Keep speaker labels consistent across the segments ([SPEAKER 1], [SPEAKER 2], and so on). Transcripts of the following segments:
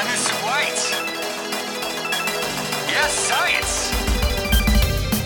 [SPEAKER 1] Hannes White. Yes, science.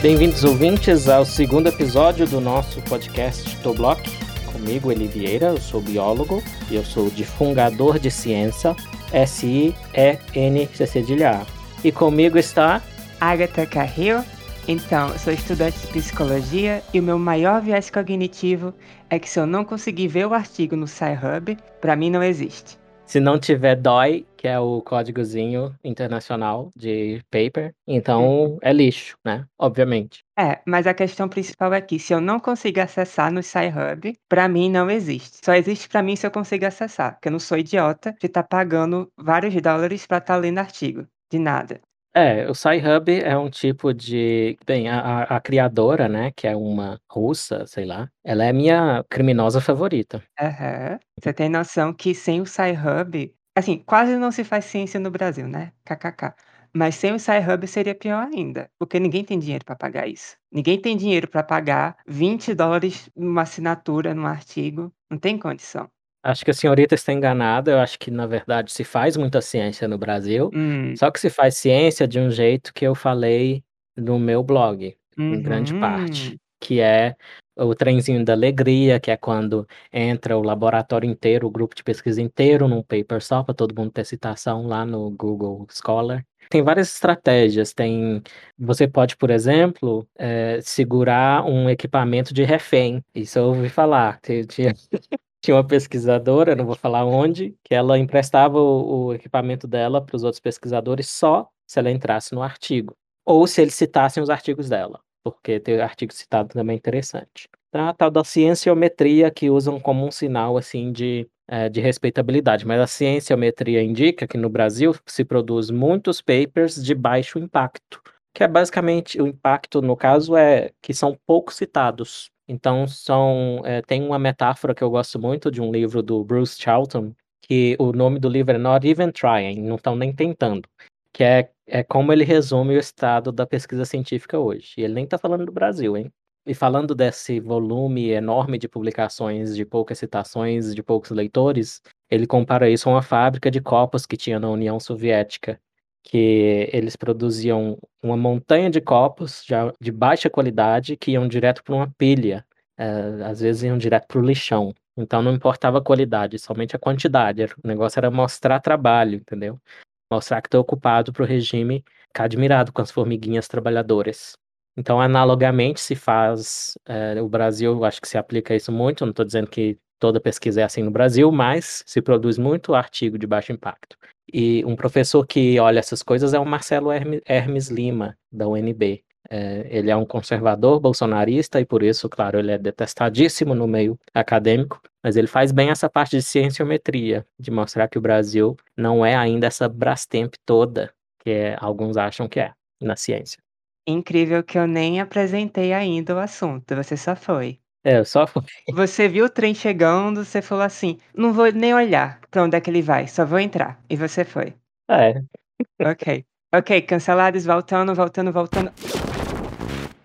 [SPEAKER 2] Bem-vindos, ouvintes, ao segundo episódio do nosso podcast Toblock. Comigo, Eli Vieira, eu sou biólogo e eu sou difungador de ciência, S-I-E-N-C cedilha E comigo está...
[SPEAKER 3] Agatha Carrillo. Então, eu sou estudante de psicologia e o meu maior viés cognitivo é que se eu não conseguir ver o artigo no SciHub, para mim não existe.
[SPEAKER 2] Se não tiver DOI, que é o códigozinho internacional de paper, então
[SPEAKER 3] Uhum.
[SPEAKER 2] é lixo, né? Obviamente.
[SPEAKER 3] É, mas a questão principal é que se eu não consigo acessar no SciHub, para mim não existe. Só existe para mim se eu consigo acessar, porque eu não sou idiota de estar pagando vários dólares para estar lendo artigo. De nada.
[SPEAKER 2] É, o SciHub é um tipo de. Bem, a, a- criadora, né, que é uma russa, sei lá, ela é minha criminosa favorita.
[SPEAKER 3] Aham. Você tem noção que sem o SciHub, assim, quase não se faz ciência no Brasil, né? KKK. Mas sem o SciHub seria pior ainda, porque ninguém tem dinheiro para pagar isso. Ninguém tem dinheiro para pagar 20 dólares numa assinatura, num artigo. Não tem condição.
[SPEAKER 2] Acho que a senhorita está enganada, eu acho que, na verdade, se faz muita ciência no Brasil,
[SPEAKER 3] Hum.
[SPEAKER 2] só que se faz ciência de um jeito que eu falei no meu blog, em grande
[SPEAKER 3] Uhum.
[SPEAKER 2] parte, que é o trenzinho da alegria, que é quando entra o laboratório inteiro, o grupo de pesquisa inteiro num paper só, para todo mundo ter citação lá no Google Scholar. Tem várias estratégias, tem você pode, por exemplo, eh, segurar um equipamento de refém, isso eu ouvi falar, tinha tinha uma pesquisadora, não vou falar onde, que ela emprestava o o equipamento dela para os outros pesquisadores só se ela entrasse no artigo, ou se eles citassem os artigos dela, porque ter artigo citado também é interessante. Então, a tal da cienciometria que usam como um sinal, assim, de, eh, de respeitabilidade, mas a cienciometria indica que no Brasil se produz muitos papers de baixo impacto, que é basicamente o impacto, no caso, é que são pouco citados. Então são, eh, tem uma metáfora que eu gosto muito de um livro do Bruce Charlton, que o nome do livro é Not Even Trying, não estão nem tentando, que é é como ele resume o estado da pesquisa científica hoje, e ele nem está falando do Brasil, hein. E falando desse volume enorme de publicações, de poucas citações, de poucos leitores, ele compara isso a uma fábrica de copos que tinha na União Soviética, que eles produziam uma montanha de copos já de baixa qualidade que iam direto para uma pilha, eh, às vezes iam direto para o lixão. Então não importava a qualidade, somente a quantidade, o negócio era mostrar trabalho, entendeu. Mostrar que estou ocupado para o regime ficar admirado com as formiguinhas trabalhadoras. Então analogamente se faz, eh, o Brasil acho que se aplica isso muito, não estou dizendo que toda pesquisa é assim no Brasil, mas se produz muito artigo de baixo impacto. E um professor que olha essas coisas é o Marcelo Herme Hermes Lima, da UNB. Eh, ele é um conservador bolsonarista e por isso, claro, ele é detestadíssimo no meio acadêmico, mas ele faz bem essa parte de cienciometria, de mostrar que o Brasil não é ainda essa Brastemp toda, que é alguns acham que é, na ciência.
[SPEAKER 3] Incrível que eu nem apresentei ainda o assunto, você só foi.
[SPEAKER 2] É, eu só fui.
[SPEAKER 3] Você viu o trem chegando, você falou assim: "Não vou nem olhar para onde é que ele vai, só vou entrar", e você foi.
[SPEAKER 2] É.
[SPEAKER 3] Ok. Ok, cancelados, voltando, voltando, voltando.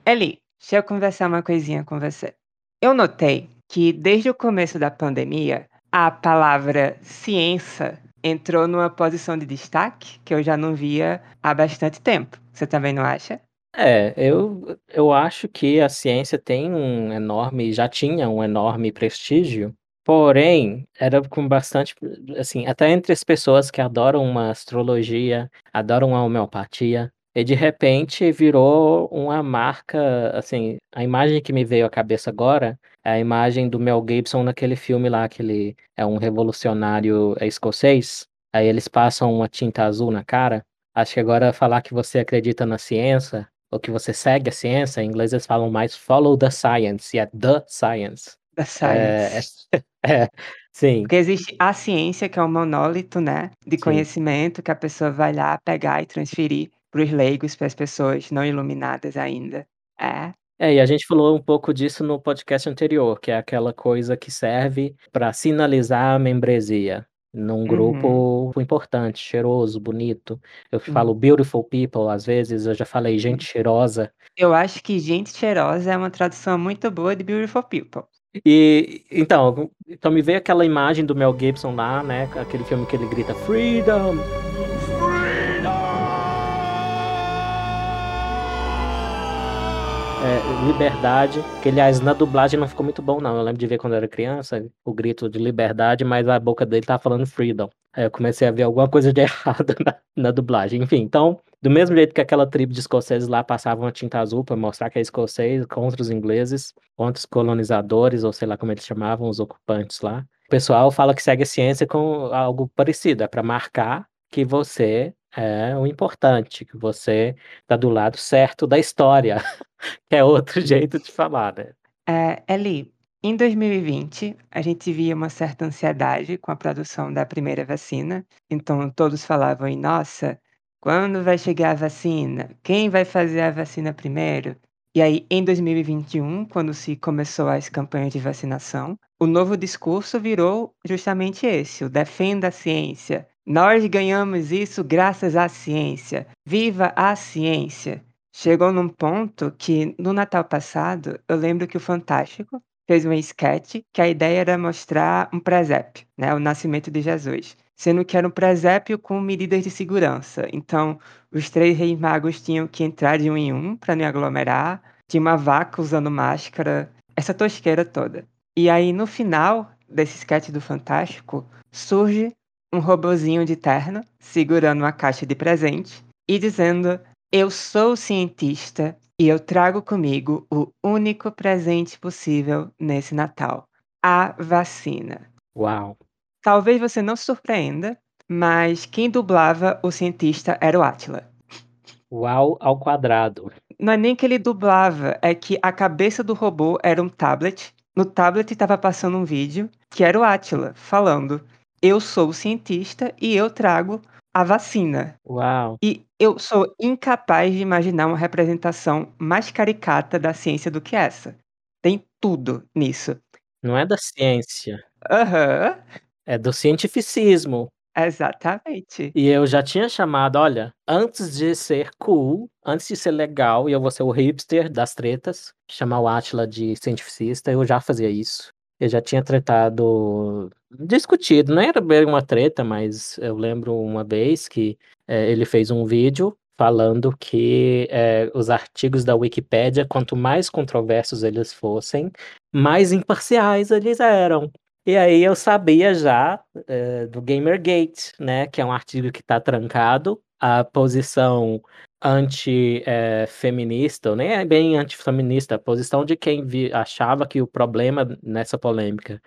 [SPEAKER 3] Eli, deixa eu conversar uma coisinha com você. Eu notei que desde o começo da pandemia, a palavra ciência entrou numa posição de destaque que eu já não via há bastante tempo. Você também não acha?
[SPEAKER 2] É, eu eu acho que a ciência tem um enorme já tinha um enorme prestígio, porém, era com bastante assim, até entre as pessoas que adoram uma astrologia, adoram a homeopatia, e de repente virou uma marca, assim, a imagem que me veio à cabeça agora, é a imagem do Mel Gibson naquele filme lá que ele é um revolucionário escocês, aí eles passam uma tinta azul na cara. Acho que agora falar que você acredita na ciência, ou que você segue a ciência, em inglês eles falam mais follow the science, e é the science.
[SPEAKER 3] Da
[SPEAKER 2] É,
[SPEAKER 3] science.
[SPEAKER 2] é, sim.
[SPEAKER 3] Porque existe a ciência, que é um monólito, né, de
[SPEAKER 2] Sim.
[SPEAKER 3] conhecimento que a pessoa vai lá pegar e transferir para os leigos, para as pessoas não iluminadas ainda. É.
[SPEAKER 2] É, e a gente falou um pouco disso no podcast anterior, que é aquela coisa que serve para sinalizar a membresia num
[SPEAKER 3] Uhum.
[SPEAKER 2] grupo importante, cheiroso, bonito. Eu falo beautiful people, às vezes, eu já falei gente cheirosa.
[SPEAKER 3] Eu acho que gente cheirosa é uma tradução muito boa de beautiful people.
[SPEAKER 2] E então então me veio aquela imagem do Mel Gibson lá, né, aquele filme que ele grita freedom, liberdade, que aliás na dublagem não ficou muito bom não, eu lembro de ver quando eu era criança, o grito de liberdade, mas a boca dele tava falando freedom. Aí eu comecei a ver alguma coisa de errado na, na dublagem. Enfim, então, do mesmo jeito que aquela tribo de escoceses lá passavam a tinta azul para mostrar que é escocês contra os ingleses, contra os colonizadores, ou sei lá como eles chamavam, os ocupantes lá. O pessoal fala que segue a ciência com algo parecido, é para marcar que você é o importante, que você está do lado certo da história, que é outro jeito de falar, né?
[SPEAKER 3] É, Eli, em 2020, a gente via uma certa ansiedade com a produção da primeira vacina. Então, todos falavam em, nossa, quando vai chegar a vacina? Quem vai fazer a vacina primeiro? E aí, em 2021, quando se começou as campanhas de vacinação, o novo discurso virou justamente esse: o defenda a ciência, nós ganhamos isso graças à ciência. Viva a ciência! Chegou num ponto que, no Natal passado, eu lembro que o Fantástico fez um sketch que a ideia era mostrar um presépio, né, o nascimento de Jesus, sendo que era um presépio com medidas de segurança. Então, os três reis magos tinham que entrar de um em um para não aglomerar, tinha uma vaca usando máscara, essa tosqueira toda. E aí, no final desse sketch do Fantástico, surge um robozinho de terno segurando uma caixa de presente e dizendo: Eu sou cientista e eu trago comigo o único presente possível nesse Natal: a vacina.
[SPEAKER 2] Uau!
[SPEAKER 3] Talvez você não se surpreenda, mas quem dublava o cientista era o Atila.
[SPEAKER 2] Uau ao quadrado.
[SPEAKER 3] Não é nem que ele dublava, é que a cabeça do robô era um tablet. No tablet estava passando um vídeo que era o Atila falando: eu sou cientista e eu trago a vacina.
[SPEAKER 2] Uau!
[SPEAKER 3] E eu sou incapaz de imaginar uma representação mais caricata da ciência do que essa. Tem tudo nisso.
[SPEAKER 2] Não é da ciência.
[SPEAKER 3] Aham. Uhum.
[SPEAKER 2] É do cientificismo.
[SPEAKER 3] Exatamente.
[SPEAKER 2] E eu já tinha chamado, olha, antes de ser cool, antes de ser legal, e eu vou ser o hipster das tretas, chamar o Atila de cientificista, eu já fazia isso. Eu já tinha tretado, discutido, não era bem uma treta, mas eu lembro uma vez que é, ele fez um vídeo falando que é, os artigos da Wikipédia, quanto mais controversos eles fossem, mais imparciais eles eram. E aí eu sabia já é, do Gamergate, né, que é um artigo que está trancado, a posição anti-feminista, ou nem é bem antifeminista, a posição de quem vi, achava que o problema nessa polêmica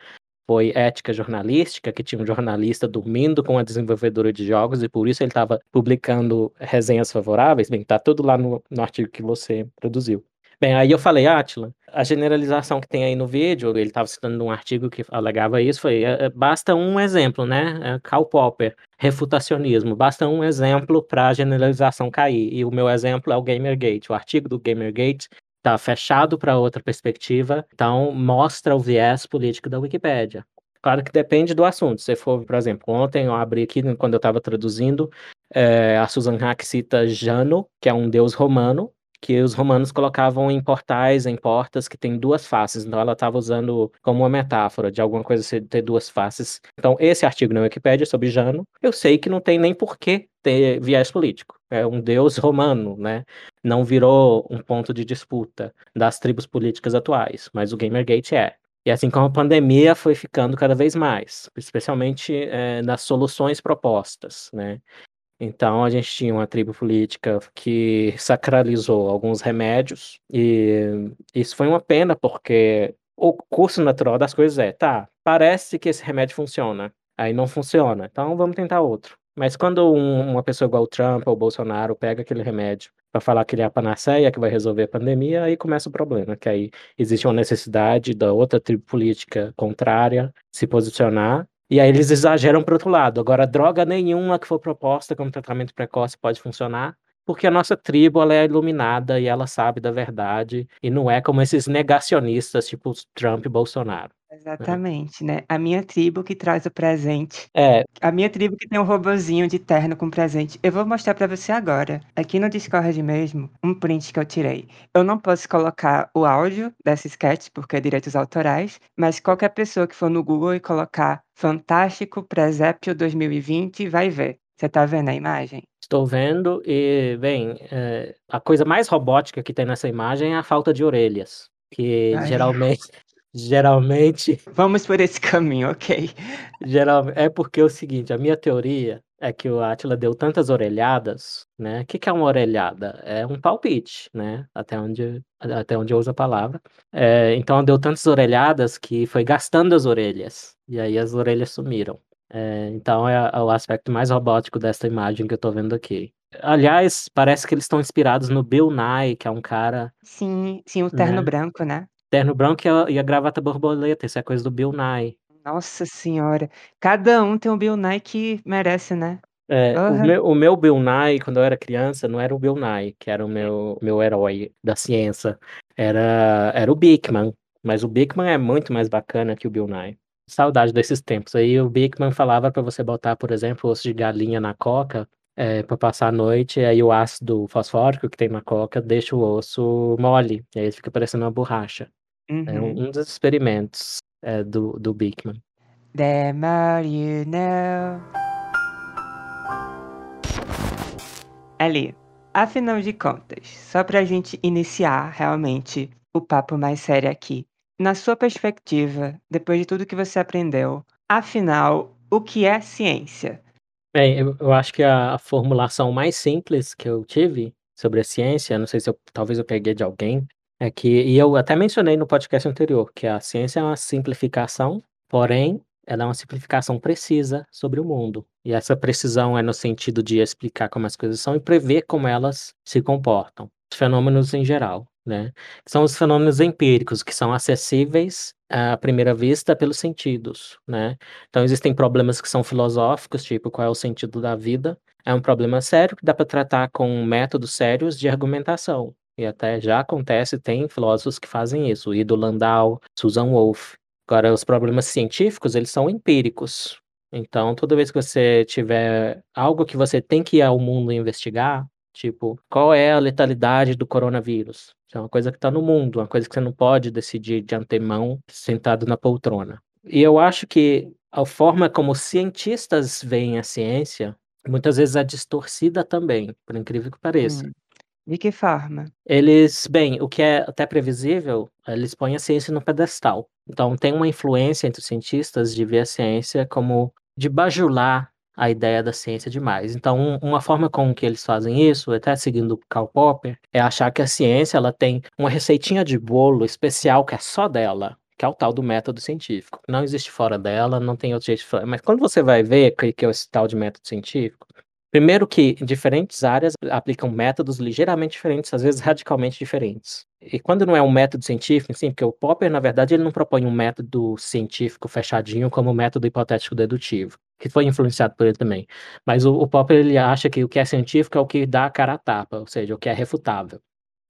[SPEAKER 2] foi ética jornalística, que tinha um jornalista dormindo com a desenvolvedora de jogos e por isso ele estava publicando resenhas favoráveis. Bem, tá tudo lá no, no artigo que você produziu. Bem, aí eu falei, Atila, a generalização que tem aí no vídeo, ele estava citando um artigo que alegava isso, foi, é, é, basta um exemplo, né? É, Karl Popper, refutacionismo, basta um exemplo para a generalização cair. E o meu exemplo é o Gamergate. O artigo do Gamergate está fechado para outra perspectiva, então mostra o viés político da Wikipédia. Claro que depende do assunto. Se for, por exemplo, ontem eu abri aqui, quando eu estava traduzindo, é, a Susan Hack cita Jano, que é um deus romano, que os romanos colocavam em portais, em portas que tem duas faces. Então ela estava usando como uma metáfora de alguma coisa ter duas faces. Então esse artigo na Wikipédia sobre Jano, eu sei que não tem nem por que ter viés político. É um deus romano, né? Não virou um ponto de disputa das tribos políticas atuais, mas o Gamergate é. E assim como a pandemia foi ficando cada vez mais, especialmente é, nas soluções propostas, né? Então a gente tinha uma tribo política que sacralizou alguns remédios, e isso foi uma pena, porque o curso natural das coisas é, tá, parece que esse remédio funciona, aí não funciona, então vamos tentar outro. Mas quando um, uma pessoa igual o Trump ou o Bolsonaro pega aquele remédio para falar que ele é a panaceia que vai resolver a pandemia, aí começa o problema, que aí existe uma necessidade da outra tribo política contrária se posicionar e aí eles exageram para outro lado. Agora, droga nenhuma que for proposta como tratamento precoce pode funcionar, porque a nossa tribo ela é iluminada e ela sabe da verdade, e não é como esses negacionistas, tipo Trump e Bolsonaro.
[SPEAKER 3] Exatamente, né? A minha tribo que traz o presente.
[SPEAKER 2] É.
[SPEAKER 3] A minha tribo que tem um robozinho de terno com presente. Eu vou mostrar para você agora, aqui no Discord mesmo, um print que eu tirei. Eu não posso colocar o áudio dessa sketch, porque é direitos autorais, mas qualquer pessoa que for no Google e colocar Fantástico Presépio 2020 vai ver. Você tá vendo a imagem?
[SPEAKER 2] Estou vendo e, bem, eh, a coisa mais robótica que tem nessa imagem é a falta de orelhas, que
[SPEAKER 3] Ai.
[SPEAKER 2] geralmente geralmente
[SPEAKER 3] Vamos por esse caminho, ok.
[SPEAKER 2] geral é porque é o seguinte, a minha teoria é que o Átila deu tantas orelhadas, né, que que é uma orelhada? É um palpite, né, até onde até onde eu uso a palavra. Eh, então deu tantas orelhadas que foi gastando as orelhas, e aí as orelhas sumiram. Eh, então é o aspecto mais robótico dessa imagem que eu tô vendo aqui. Aliás, parece que eles estão inspirados no Bill Nye, que é um cara
[SPEAKER 3] Sim, sim, o terno
[SPEAKER 2] Né.
[SPEAKER 3] branco, né.
[SPEAKER 2] Terno branco e a e a gravata borboleta, isso é coisa do Bill Nye.
[SPEAKER 3] Nossa senhora, cada um tem um Bill Nye que merece, né.
[SPEAKER 2] É, o
[SPEAKER 3] Aham.
[SPEAKER 2] meu o meu Bill Nye, quando eu era criança, não era o Bill Nye, que era o meu meu herói da ciência, era era o Bigman, mas o Bigman é muito mais bacana que o Bill Nye. Saudade desses tempos, aí o Bigman falava pra você botar, por exemplo, osso de galinha na coca, eh, pra passar a noite, aí o ácido fosfórico que tem na coca deixa o osso mole, e aí ele fica parecendo uma borracha. É
[SPEAKER 3] Uhum.
[SPEAKER 2] um um dos experimentos, eh, do do Bigman.
[SPEAKER 3] The more you know. Ali, afinal de contas, só pra gente iniciar realmente o papo mais sério aqui, na sua perspectiva, depois de tudo que você aprendeu, afinal, o que é ciência?
[SPEAKER 2] Bem, eu eu acho que a a formulação mais simples que eu tive sobre a ciência, não sei se eu talvez eu peguei de alguém, é que e eu até mencionei no podcast anterior, que a ciência é uma simplificação, porém, ela é uma simplificação precisa sobre o mundo. E essa precisão é no sentido de explicar como as coisas são e prever como elas se comportam, os fenômenos em geral, né. São os fenômenos empíricos que são acessíveis à primeira vista pelos sentidos, né. Então existem problemas que são filosóficos, tipo qual é o sentido da vida, é um problema sério que dá pra tratar com métodos sérios de argumentação, e até já acontece, tem filósofos que fazem isso, Ido Landau, Susan Wolff. Agora os problemas científicos, eles são empíricos, então toda vez que você tiver algo que você tem que ir ao mundo investigar, tipo, qual é a letalidade do coronavírus? Isso é uma coisa que tá no mundo, uma coisa que você não pode decidir de antemão sentado na poltrona. E eu acho que a forma como cientistas veem a ciência, muitas vezes é distorcida também, por incrível que pareça.
[SPEAKER 3] Hum, de que forma?
[SPEAKER 2] Eles bem, o que é até previsível, eles põem a ciência no pedestal. Então tem uma influência entre os cientistas de ver a ciência como de bajular a ideia da ciência demais. Então um uma forma com que eles fazem isso, até seguindo Karl Popper, é achar que a ciência ela tem uma receitinha de bolo especial que é só dela, que é o tal do método científico. Não existe fora dela, não tem outro jeito de fa mas quando você vai ver que que é esse tal de método científico, primeiro que diferentes áreas aplicam métodos ligeiramente diferentes, às vezes radicalmente diferentes. E quando não é um método científico, assim, porque o Popper na verdade ele não propõe um método científico fechadinho como o método hipotético dedutivo, que foi influenciado por ele também. Mas o o Popper ele acha que o que é científico é o que dá a cara a tapa, ou seja, o que é refutável.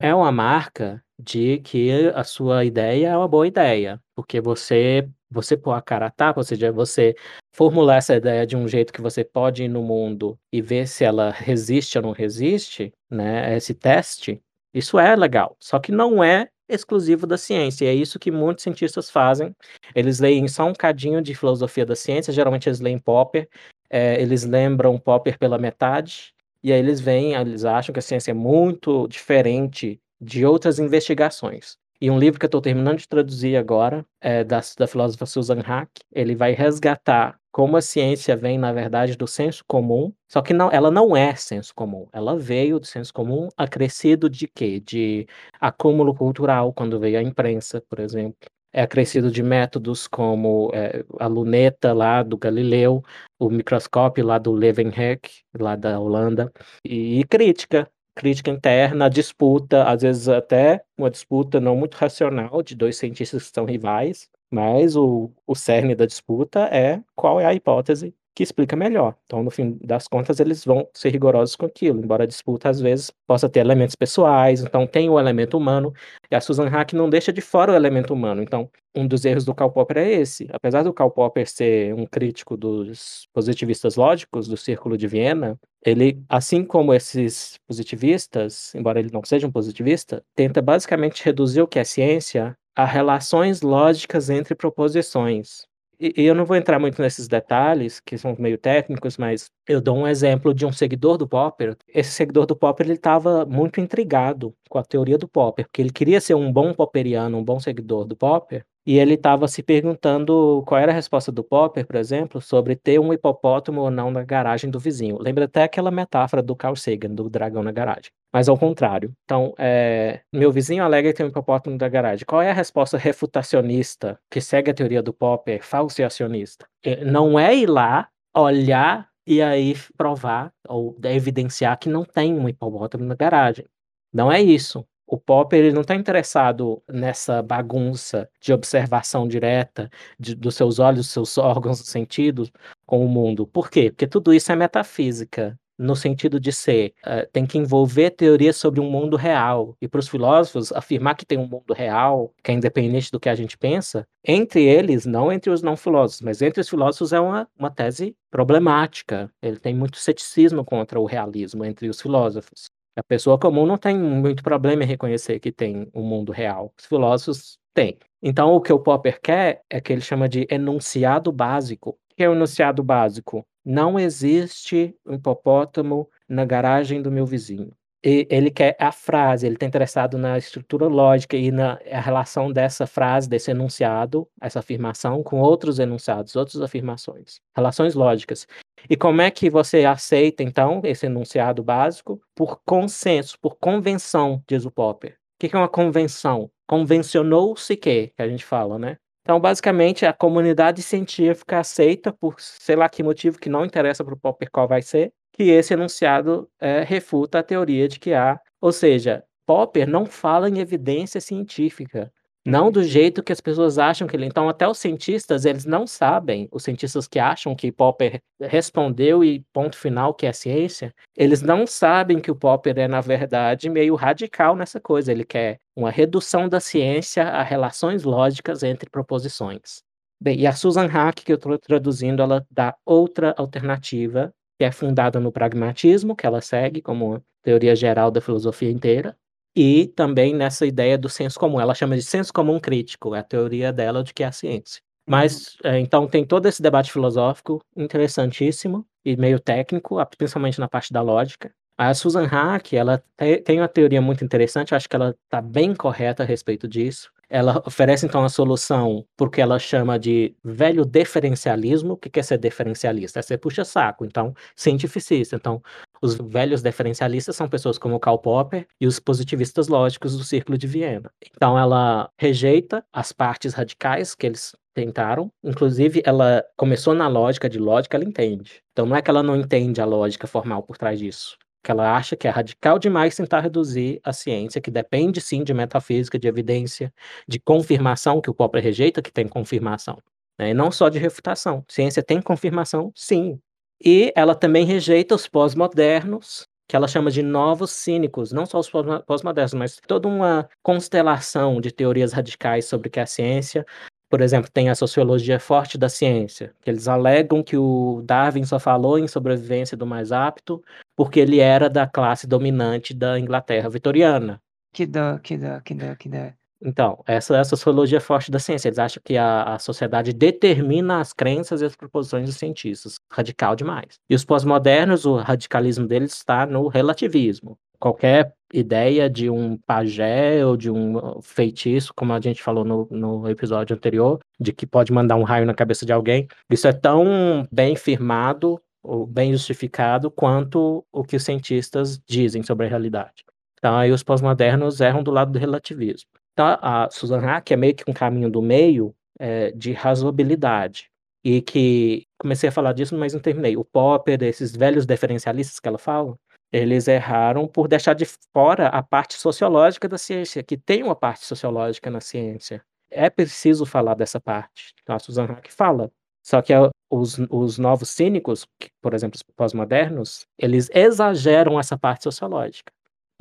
[SPEAKER 2] É uma marca de que a sua ideia é uma boa ideia, porque você você pôr a cara a tapa, ou seja, você formular essa ideia de um jeito que você pode ir no mundo e ver se ela resiste ou não resiste, né, esse teste, isso é legal, só que não é exclusivo da ciência, e é isso que muitos cientistas fazem, eles leem só um cadinho de filosofia da ciência, geralmente eles leem Popper, eh, eles lembram Popper pela metade, e aí eles veem, eles acham que a ciência é muito diferente de outras investigações. E um livro que eu tô terminando de traduzir agora, é da da filósofa Susan Haack, ele vai resgatar como a ciência vem na verdade do senso comum, só que não ela não é senso comum, ela veio do senso comum acrescido de quê? De acúmulo cultural, quando veio a imprensa, por exemplo, é acrescido de métodos como, eh, a luneta lá do Galileu, o microscópio lá do Leeuwenhoek, lá da Holanda, e crítica, crítica interna, disputa, às vezes até uma disputa não muito racional de 2 cientistas que são rivais, mas o o cerne da disputa é qual é a hipótese que explica melhor. Então no fim das contas eles vão ser rigorosos com aquilo, embora a disputa às vezes possa ter elementos pessoais, então tem o elemento humano, e a Susan Haack não deixa de fora o elemento humano, então um dos erros do Karl Popper é esse, apesar do Karl Popper ser um crítico dos positivistas lógicos do Círculo de Viena, ele, assim como esses positivistas, embora ele não seja um positivista, tenta basicamente reduzir o que é ciência a relações lógicas entre proposições. E, eu não vou entrar muito nesses detalhes, que são meio técnicos, mas eu dou um exemplo de um seguidor do Popper. Esse seguidor do Popper ele estava muito intrigado com a teoria do Popper, porque ele queria ser um bom popperiano, um bom seguidor do Popper, e ele estava se perguntando qual era a resposta do Popper, por exemplo, sobre ter um hipopótamo ou não na garagem do vizinho. Lembra até aquela metáfora do Carl Sagan, do dragão na garagem. Mas ao contrário. Então, é, meu vizinho alega que tem um hipopótamo na garagem. Qual é a resposta refutacionista que segue a teoria do Popper, falseacionista? É, não é ir lá, olhar e aí provar ou evidenciar que não tem um hipopótamo na garagem. Não é isso. O Popper ele não está interessado nessa bagunça de observação direta de, dos seus olhos, dos seus órgãos, dos sentidos com o mundo. Por quê? Porque tudo isso é metafísica no sentido de ser, uh, tem que envolver teorias sobre um mundo real. E para os filósofos, afirmar que tem um mundo real, que é independente do que a gente pensa, entre eles, não entre os não filósofos, mas entre os filósofos é uma, uma tese problemática. Ele tem muito ceticismo contra o realismo entre os filósofos. A pessoa comum não tem muito problema em reconhecer que tem um mundo real. Os filósofos têm. Então, o que o Popper quer é que ele chama de enunciado básico. O que é o enunciado básico? Não existe um hipopótamo na garagem do meu vizinho. E ele quer a frase, ele está interessado na estrutura lógica e na relação dessa frase, desse enunciado, essa afirmação, com outros enunciados, outras afirmações, relações lógicas. E como é que você aceita, então, esse enunciado básico? Por consenso, por convenção, diz o Popper. O que é uma convenção? Convencionou-se que, que a gente fala, né? Então, basicamente, a comunidade científica aceita, por sei lá que motivo que não interessa para o Popper qual vai ser, que esse enunciado é, refuta a teoria de que há. Ou seja, Popper não fala em evidência científica. Não do jeito que as pessoas acham que ele. Então, até os cientistas, eles não sabem, os cientistas que acham que Popper respondeu e ponto final que é ciência, eles não sabem que o Popper é, na verdade, meio radical nessa coisa. Ele quer uma redução da ciência a relações lógicas entre proposições. Bem, e a Susan Hack, que eu estou traduzindo, ela dá outra alternativa, que é fundada no pragmatismo, que ela segue como teoria geral da filosofia inteira, e também nessa ideia do senso comum. Ela chama de senso comum crítico, é a teoria dela de que é a ciência. Mas, é, então, tem todo esse debate filosófico interessantíssimo e meio técnico, principalmente na parte da lógica. A Susan Hack, ela tem uma teoria muito interessante, acho que ela está bem correta a respeito disso. Ela oferece, então, a solução porque ela chama de velho diferencialismo. O que é ser diferencialista? É ser puxa-saco, então, cientificista. Então, os velhos diferencialistas são pessoas como Karl Popper e os positivistas lógicos do Círculo de Viena. Então ela rejeita as partes radicais que eles tentaram. Inclusive, ela começou na lógica de lógica, ela entende. Então não é que ela não entende a lógica formal por trás disso. Que ela acha que é radical demais tentar reduzir a ciência, que depende sim de metafísica, de evidência, de confirmação, que o Popper rejeita que tem confirmação. Né? E não só de refutação. Ciência tem confirmação, sim. E ela também rejeita os pós-modernos, que ela chama de novos cínicos, não só os pós-modernos, mas toda uma constelação de teorias radicais sobre o que é a ciência. Por exemplo, tem a sociologia forte da ciência, que eles alegam que o Darwin só falou em sobrevivência do mais apto porque ele era da classe dominante da Inglaterra vitoriana.
[SPEAKER 3] Que dó, que dó, que dó, que dó.
[SPEAKER 2] Então, essa é a sociologia forte da ciência. Eles acham que a, a sociedade determina as crenças e as proposições dos cientistas. Radical demais. E os pós-modernos, o radicalismo deles está no relativismo. Qualquer ideia de um pajé ou de um feitiço, como a gente falou no, no episódio anterior, de que pode mandar um raio na cabeça de alguém, isso é tão bem firmado ou bem justificado quanto o que os cientistas dizem sobre a realidade. Então, aí os pós-modernos erram do lado do relativismo. Então, a Susan Hack é meio que um caminho do meio é, de razoabilidade. E que comecei a falar disso, mas não terminei. O Popper, esses velhos diferencialistas que ela fala, eles erraram por deixar de fora a parte sociológica da ciência, que tem uma parte sociológica na ciência. É preciso falar dessa parte. Então, a Susan Hack fala. Só que os, os novos cínicos, por exemplo, os pós-modernos, eles exageram essa parte sociológica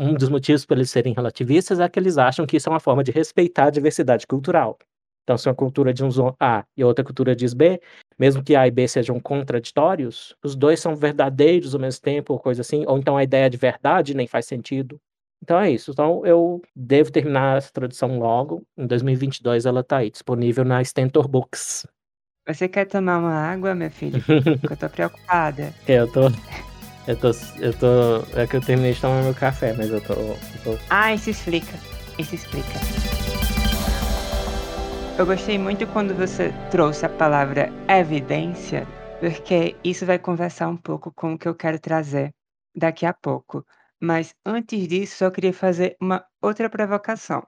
[SPEAKER 2] um dos motivos para eles serem relativistas é que eles acham que isso é uma forma de respeitar a diversidade cultural. Então, se uma cultura diz A e outra cultura diz B, mesmo que A e B sejam contraditórios, os dois são verdadeiros ao mesmo tempo, ou coisa assim, ou então a ideia de verdade nem faz sentido. Então é isso. Então eu devo terminar essa tradução logo. Em 2022 ela está aí, disponível na Stentor Books.
[SPEAKER 3] Você quer tomar uma água, meu filho? Porque eu tô preocupada.
[SPEAKER 2] É, eu tô. Eu tô. Eu tô. É que eu terminei de tomar meu café, mas eu tô. Eu tô...
[SPEAKER 3] Ah, isso explica. Isso explica. Eu gostei muito quando você trouxe a palavra evidência, porque isso vai conversar um pouco com o que eu quero trazer daqui a pouco. Mas antes disso, eu queria fazer uma outra provocação.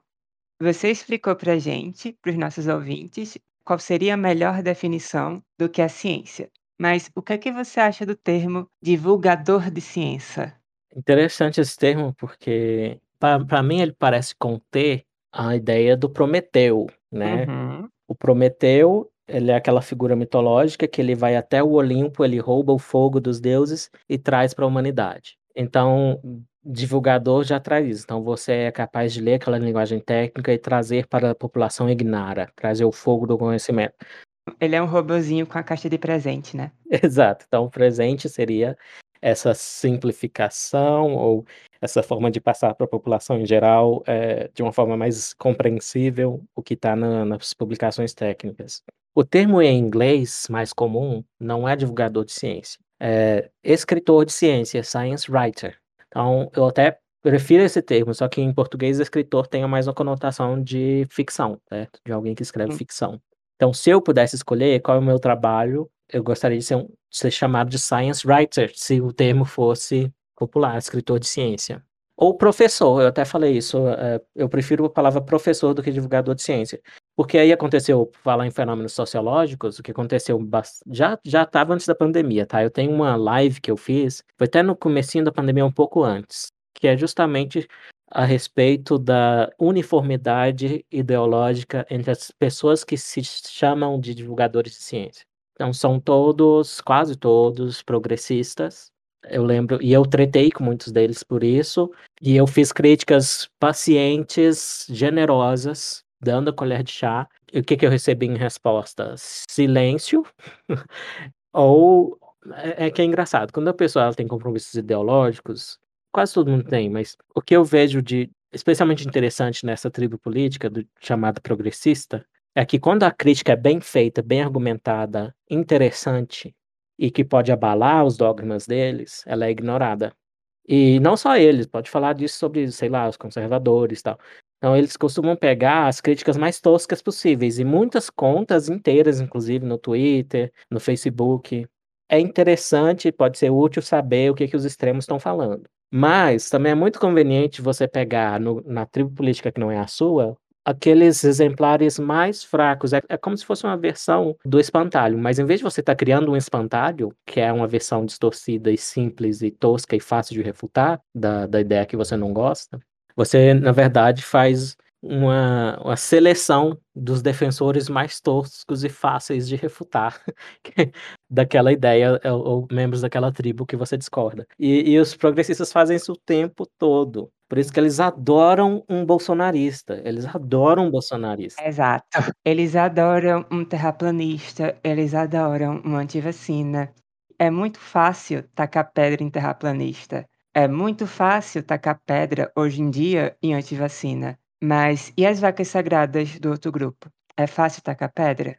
[SPEAKER 3] Você explicou pra gente, para os nossos ouvintes, qual seria a melhor definição do que a ciência. Mas o que é que você acha do termo divulgador de ciência?
[SPEAKER 2] Interessante esse termo, porque para mim ele parece conter a ideia do Prometeu, né?
[SPEAKER 3] Uhum.
[SPEAKER 2] O Prometeu, ele é aquela figura mitológica que ele vai até o Olimpo, ele rouba o fogo dos deuses e traz para a humanidade. Então, divulgador já traz isso. Então, você é capaz de ler aquela linguagem técnica e trazer para a população ignara, trazer o fogo do conhecimento.
[SPEAKER 3] Ele é um robozinho com a caixa de presente, né?
[SPEAKER 2] Exato. Então, o presente seria essa simplificação ou essa forma de passar para a população em geral é, de uma forma mais compreensível o que está na, nas publicações técnicas. O termo em inglês mais comum não é divulgador de ciência, é escritor de ciência, science writer. Então, eu até prefiro esse termo, só que em português escritor tem mais uma conotação de ficção, certo? De alguém que escreve
[SPEAKER 3] Sim.
[SPEAKER 2] ficção. Então, se eu pudesse escolher qual é o meu trabalho, eu gostaria de ser, um, ser chamado de science writer, se o termo fosse popular, escritor de ciência. Ou professor, eu até falei isso, é, eu prefiro a palavra professor do que divulgador de ciência. Porque aí aconteceu, falar em fenômenos sociológicos, o que aconteceu já já estava antes da pandemia, tá? Eu tenho uma live que eu fiz, foi até no comecinho da pandemia, um pouco antes, que é justamente a respeito da uniformidade ideológica entre as pessoas que se chamam de divulgadores de ciência. Então são todos, quase todos, progressistas. Eu lembro, e eu tretei com muitos deles por isso, e eu fiz críticas pacientes, generosas, dando a colher de chá. E o que, que eu recebi em resposta? Silêncio. Ou é, é, que é engraçado, quando a pessoa tem compromissos ideológicos, quase todo mundo tem, mas o que eu vejo de especialmente interessante nessa tribo política do chamado progressista é que quando a crítica é bem feita, bem argumentada, interessante e que pode abalar os dogmas deles, ela é ignorada. E não só eles, pode falar disso sobre, sei lá, os conservadores e tal. Então eles costumam pegar as críticas mais toscas possíveis e muitas contas inteiras, inclusive no Twitter, no Facebook. É interessante, pode ser útil saber o que, que os extremos estão falando. Mas também é muito conveniente você pegar no, na tribo política que não é a sua, aqueles exemplares mais fracos. É, é, como se fosse uma versão do espantalho, mas em vez de você estar tá criando um espantalho, que é uma versão distorcida e simples e tosca e fácil de refutar da, da ideia que você não gosta, você, na verdade, faz uma, uma seleção dos defensores mais toscos e fáceis de refutar daquela ideia ou, ou, membros daquela tribo que você discorda. E, e, os progressistas fazem isso o tempo todo. Por isso que eles adoram um bolsonarista. Eles adoram um bolsonarista.
[SPEAKER 3] Exato. Eles adoram um terraplanista. Eles adoram uma antivacina. É muito fácil tacar pedra em terraplanista. É muito fácil tacar pedra hoje em dia em antivacina. Mas e as vacas sagradas do outro grupo? É fácil tacar pedra?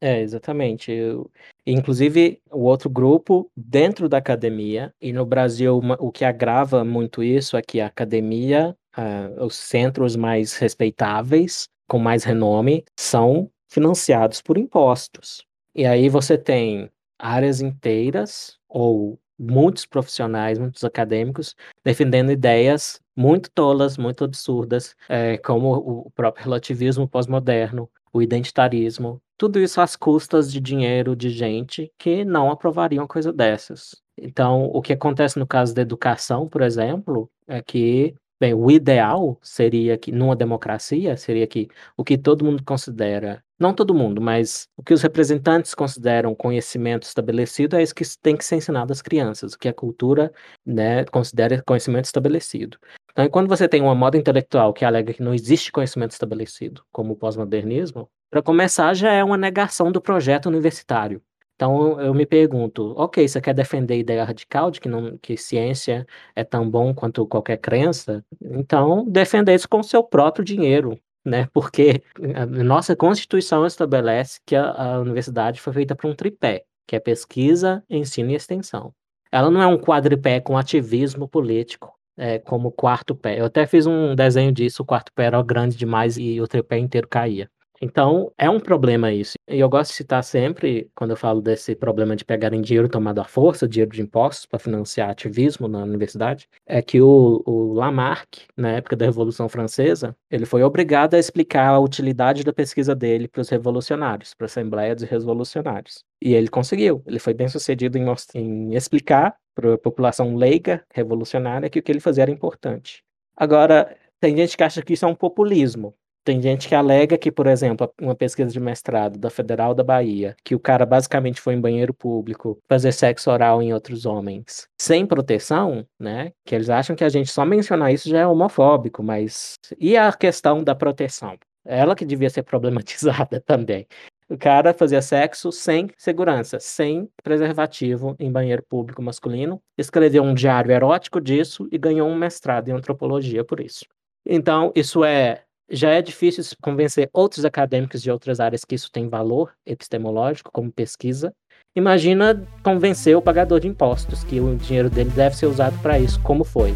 [SPEAKER 2] É, exatamente. Eu, inclusive, o outro grupo dentro da academia, e no Brasil uma, o que agrava muito isso é que a academia, uh, os centros mais respeitáveis, com mais renome, são financiados por impostos. E aí você tem áreas inteiras ou muitos profissionais, muitos acadêmicos, defendendo ideias muito tolas, muito absurdas, é, como o próprio relativismo pós-moderno, o identitarismo, tudo isso às custas de dinheiro de gente que não aprovaria uma coisa dessas. Então, o que acontece no caso da educação, por exemplo, é que Bem, o ideal seria que, numa democracia, seria que o que todo mundo considera, não todo mundo, mas o que os representantes consideram conhecimento estabelecido é isso que tem que ser ensinado às crianças, o que a cultura né, considera conhecimento estabelecido. Então, quando você tem uma moda intelectual que alega que não existe conhecimento estabelecido, como o pós-modernismo, para começar já é uma negação do projeto universitário. Então eu me pergunto, ok, você quer defender a ideia radical de que, não, que ciência é tão bom quanto qualquer crença? Então defenda isso com seu próprio dinheiro. né? Porque a nossa Constituição estabelece que a, a universidade foi feita para um tripé, que é pesquisa, ensino e extensão. Ela não é um quadripé com ativismo político, é, como quarto pé. Eu até fiz um desenho disso, o quarto pé era grande demais e o tripé inteiro caía. Então, é um problema isso. E eu gosto de citar sempre, quando eu falo desse problema de pegarem dinheiro tomado à força, dinheiro de impostos, para financiar ativismo na universidade, é que o, o, Lamarck, na época da Revolução Francesa, ele foi obrigado a explicar a utilidade da pesquisa dele para os revolucionários, para a Assembleia dos Revolucionários. E ele conseguiu. Ele foi bem sucedido em, em explicar para a população leiga revolucionária que o que ele fazia era importante. Agora, tem gente que acha que isso é um populismo. Tem gente que alega que, por exemplo, uma pesquisa de mestrado da Federal da Bahia, que o cara basicamente foi em banheiro público fazer sexo oral em outros homens sem proteção, né? Que eles acham que a gente só mencionar isso já é homofóbico, mas e a questão da proteção? Ela que devia ser problematizada também. O cara fazia sexo sem segurança, sem preservativo em banheiro público masculino, escreveu um diário erótico disso e ganhou um mestrado em antropologia por isso. Então, isso é já é difícil convencer outros acadêmicos de outras áreas que isso tem valor epistemológico, como pesquisa. Imagina convencer o pagador de impostos que o dinheiro dele deve ser usado para isso, como foi.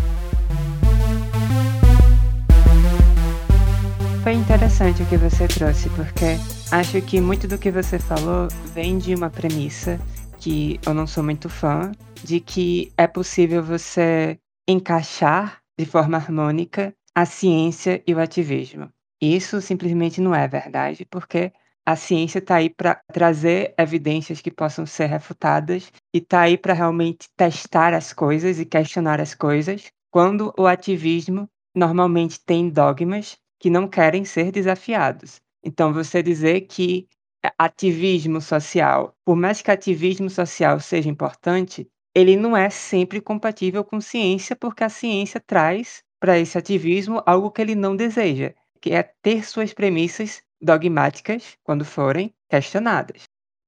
[SPEAKER 3] Foi interessante o que você trouxe, porque acho que muito do que você falou vem de uma premissa que eu não sou muito fã, de que é possível você encaixar de forma harmônica a ciência e o ativismo. Isso simplesmente não é verdade, porque a ciência está aí para trazer evidências que possam ser refutadas e está aí para realmente testar as coisas e questionar as coisas, quando o ativismo normalmente tem dogmas que não querem ser desafiados. Então, você dizer que ativismo social, por mais que ativismo social seja importante, ele não é sempre compatível com ciência, porque a ciência traz para esse ativismo algo que ele não deseja, que é ter suas premissas dogmáticas quando forem questionadas.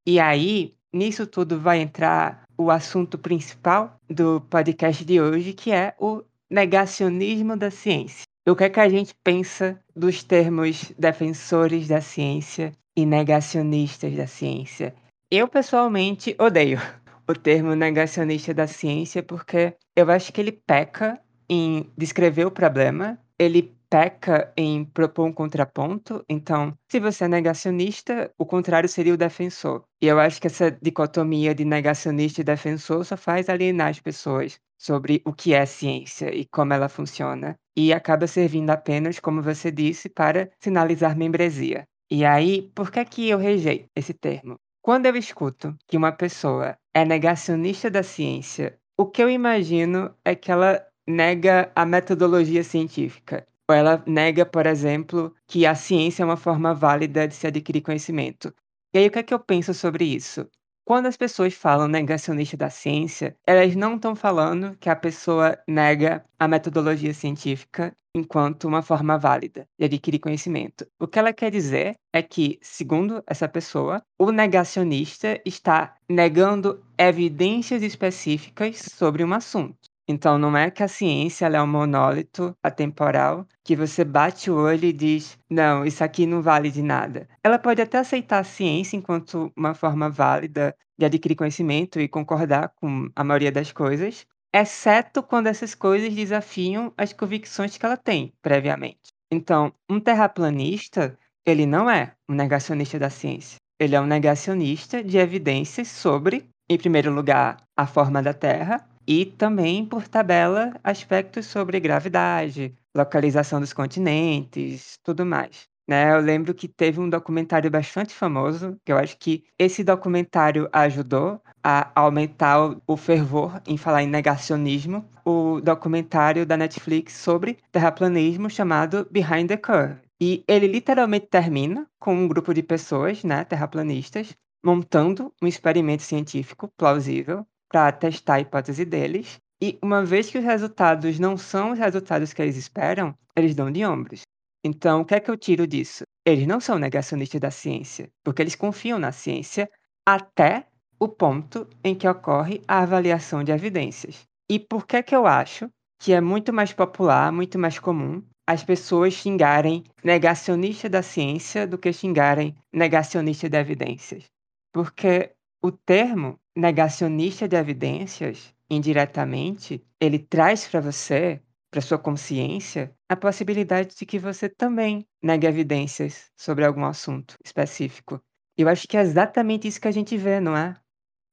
[SPEAKER 3] E aí, nisso tudo vai entrar o assunto principal do podcast de hoje, que é o negacionismo da ciência. O que é que a gente pensa dos termos defensores da ciência e negacionistas da ciência? Eu pessoalmente odeio o termo negacionista da ciência porque eu acho que ele peca em descrever o problema, ele peca em propor um contraponto. Então, se você é negacionista, o contrário seria o defensor. E eu acho que essa dicotomia de negacionista e defensor só faz alienar as pessoas sobre o que é ciência e como ela funciona. E acaba servindo apenas, como você disse, para sinalizar membresia. E aí, por que, que eu rejeito esse termo? Quando eu escuto que uma pessoa é negacionista da ciência, o que eu imagino é que ela nega a metodologia científica. Ou ela nega, por exemplo, que a ciência é uma forma válida de se adquirir conhecimento. E aí, o que é que eu penso sobre isso? Quando as pessoas falam negacionista da ciência, elas não estão falando que a pessoa nega a metodologia científica enquanto uma forma válida de adquirir conhecimento. O que ela quer dizer é que, segundo essa pessoa, o negacionista está negando evidências específicas sobre um assunto. Então não é que a ciência é um monólito atemporal que você bate o olho e diz: "Não, isso aqui não vale de nada". Ela pode até aceitar a ciência enquanto uma forma válida de adquirir conhecimento e concordar com a maioria das coisas, exceto quando essas coisas desafiam as convicções que ela tem previamente. Então, um terraplanista, ele não é um negacionista da ciência. Ele é um negacionista de evidências sobre, em primeiro lugar, a forma da Terra e também, por tabela, aspectos sobre gravidade, localização dos continentes, tudo mais. Né? Eu lembro que teve um documentário bastante famoso, que eu acho que esse documentário ajudou a aumentar o fervor em falar em negacionismo, o documentário da Netflix sobre terraplanismo chamado Behind the Curve. E ele literalmente termina com um grupo de pessoas, né, terraplanistas, montando um experimento científico plausível para testar a hipótese deles. E uma vez que os resultados não são os resultados que eles esperam, eles dão de ombros. Então, o que é que eu tiro disso? Eles não são negacionistas da ciência, porque eles confiam na ciência até o ponto em que ocorre a avaliação de evidências. E por que que eu acho que é muito mais popular, muito mais comum as pessoas xingarem negacionista da ciência do que xingarem negacionista de evidências. Porque o termo negacionista de evidências, indiretamente, ele traz para você, para sua consciência, a possibilidade de que você também negue evidências sobre algum assunto específico. Eu acho que é exatamente isso que a gente vê, não é?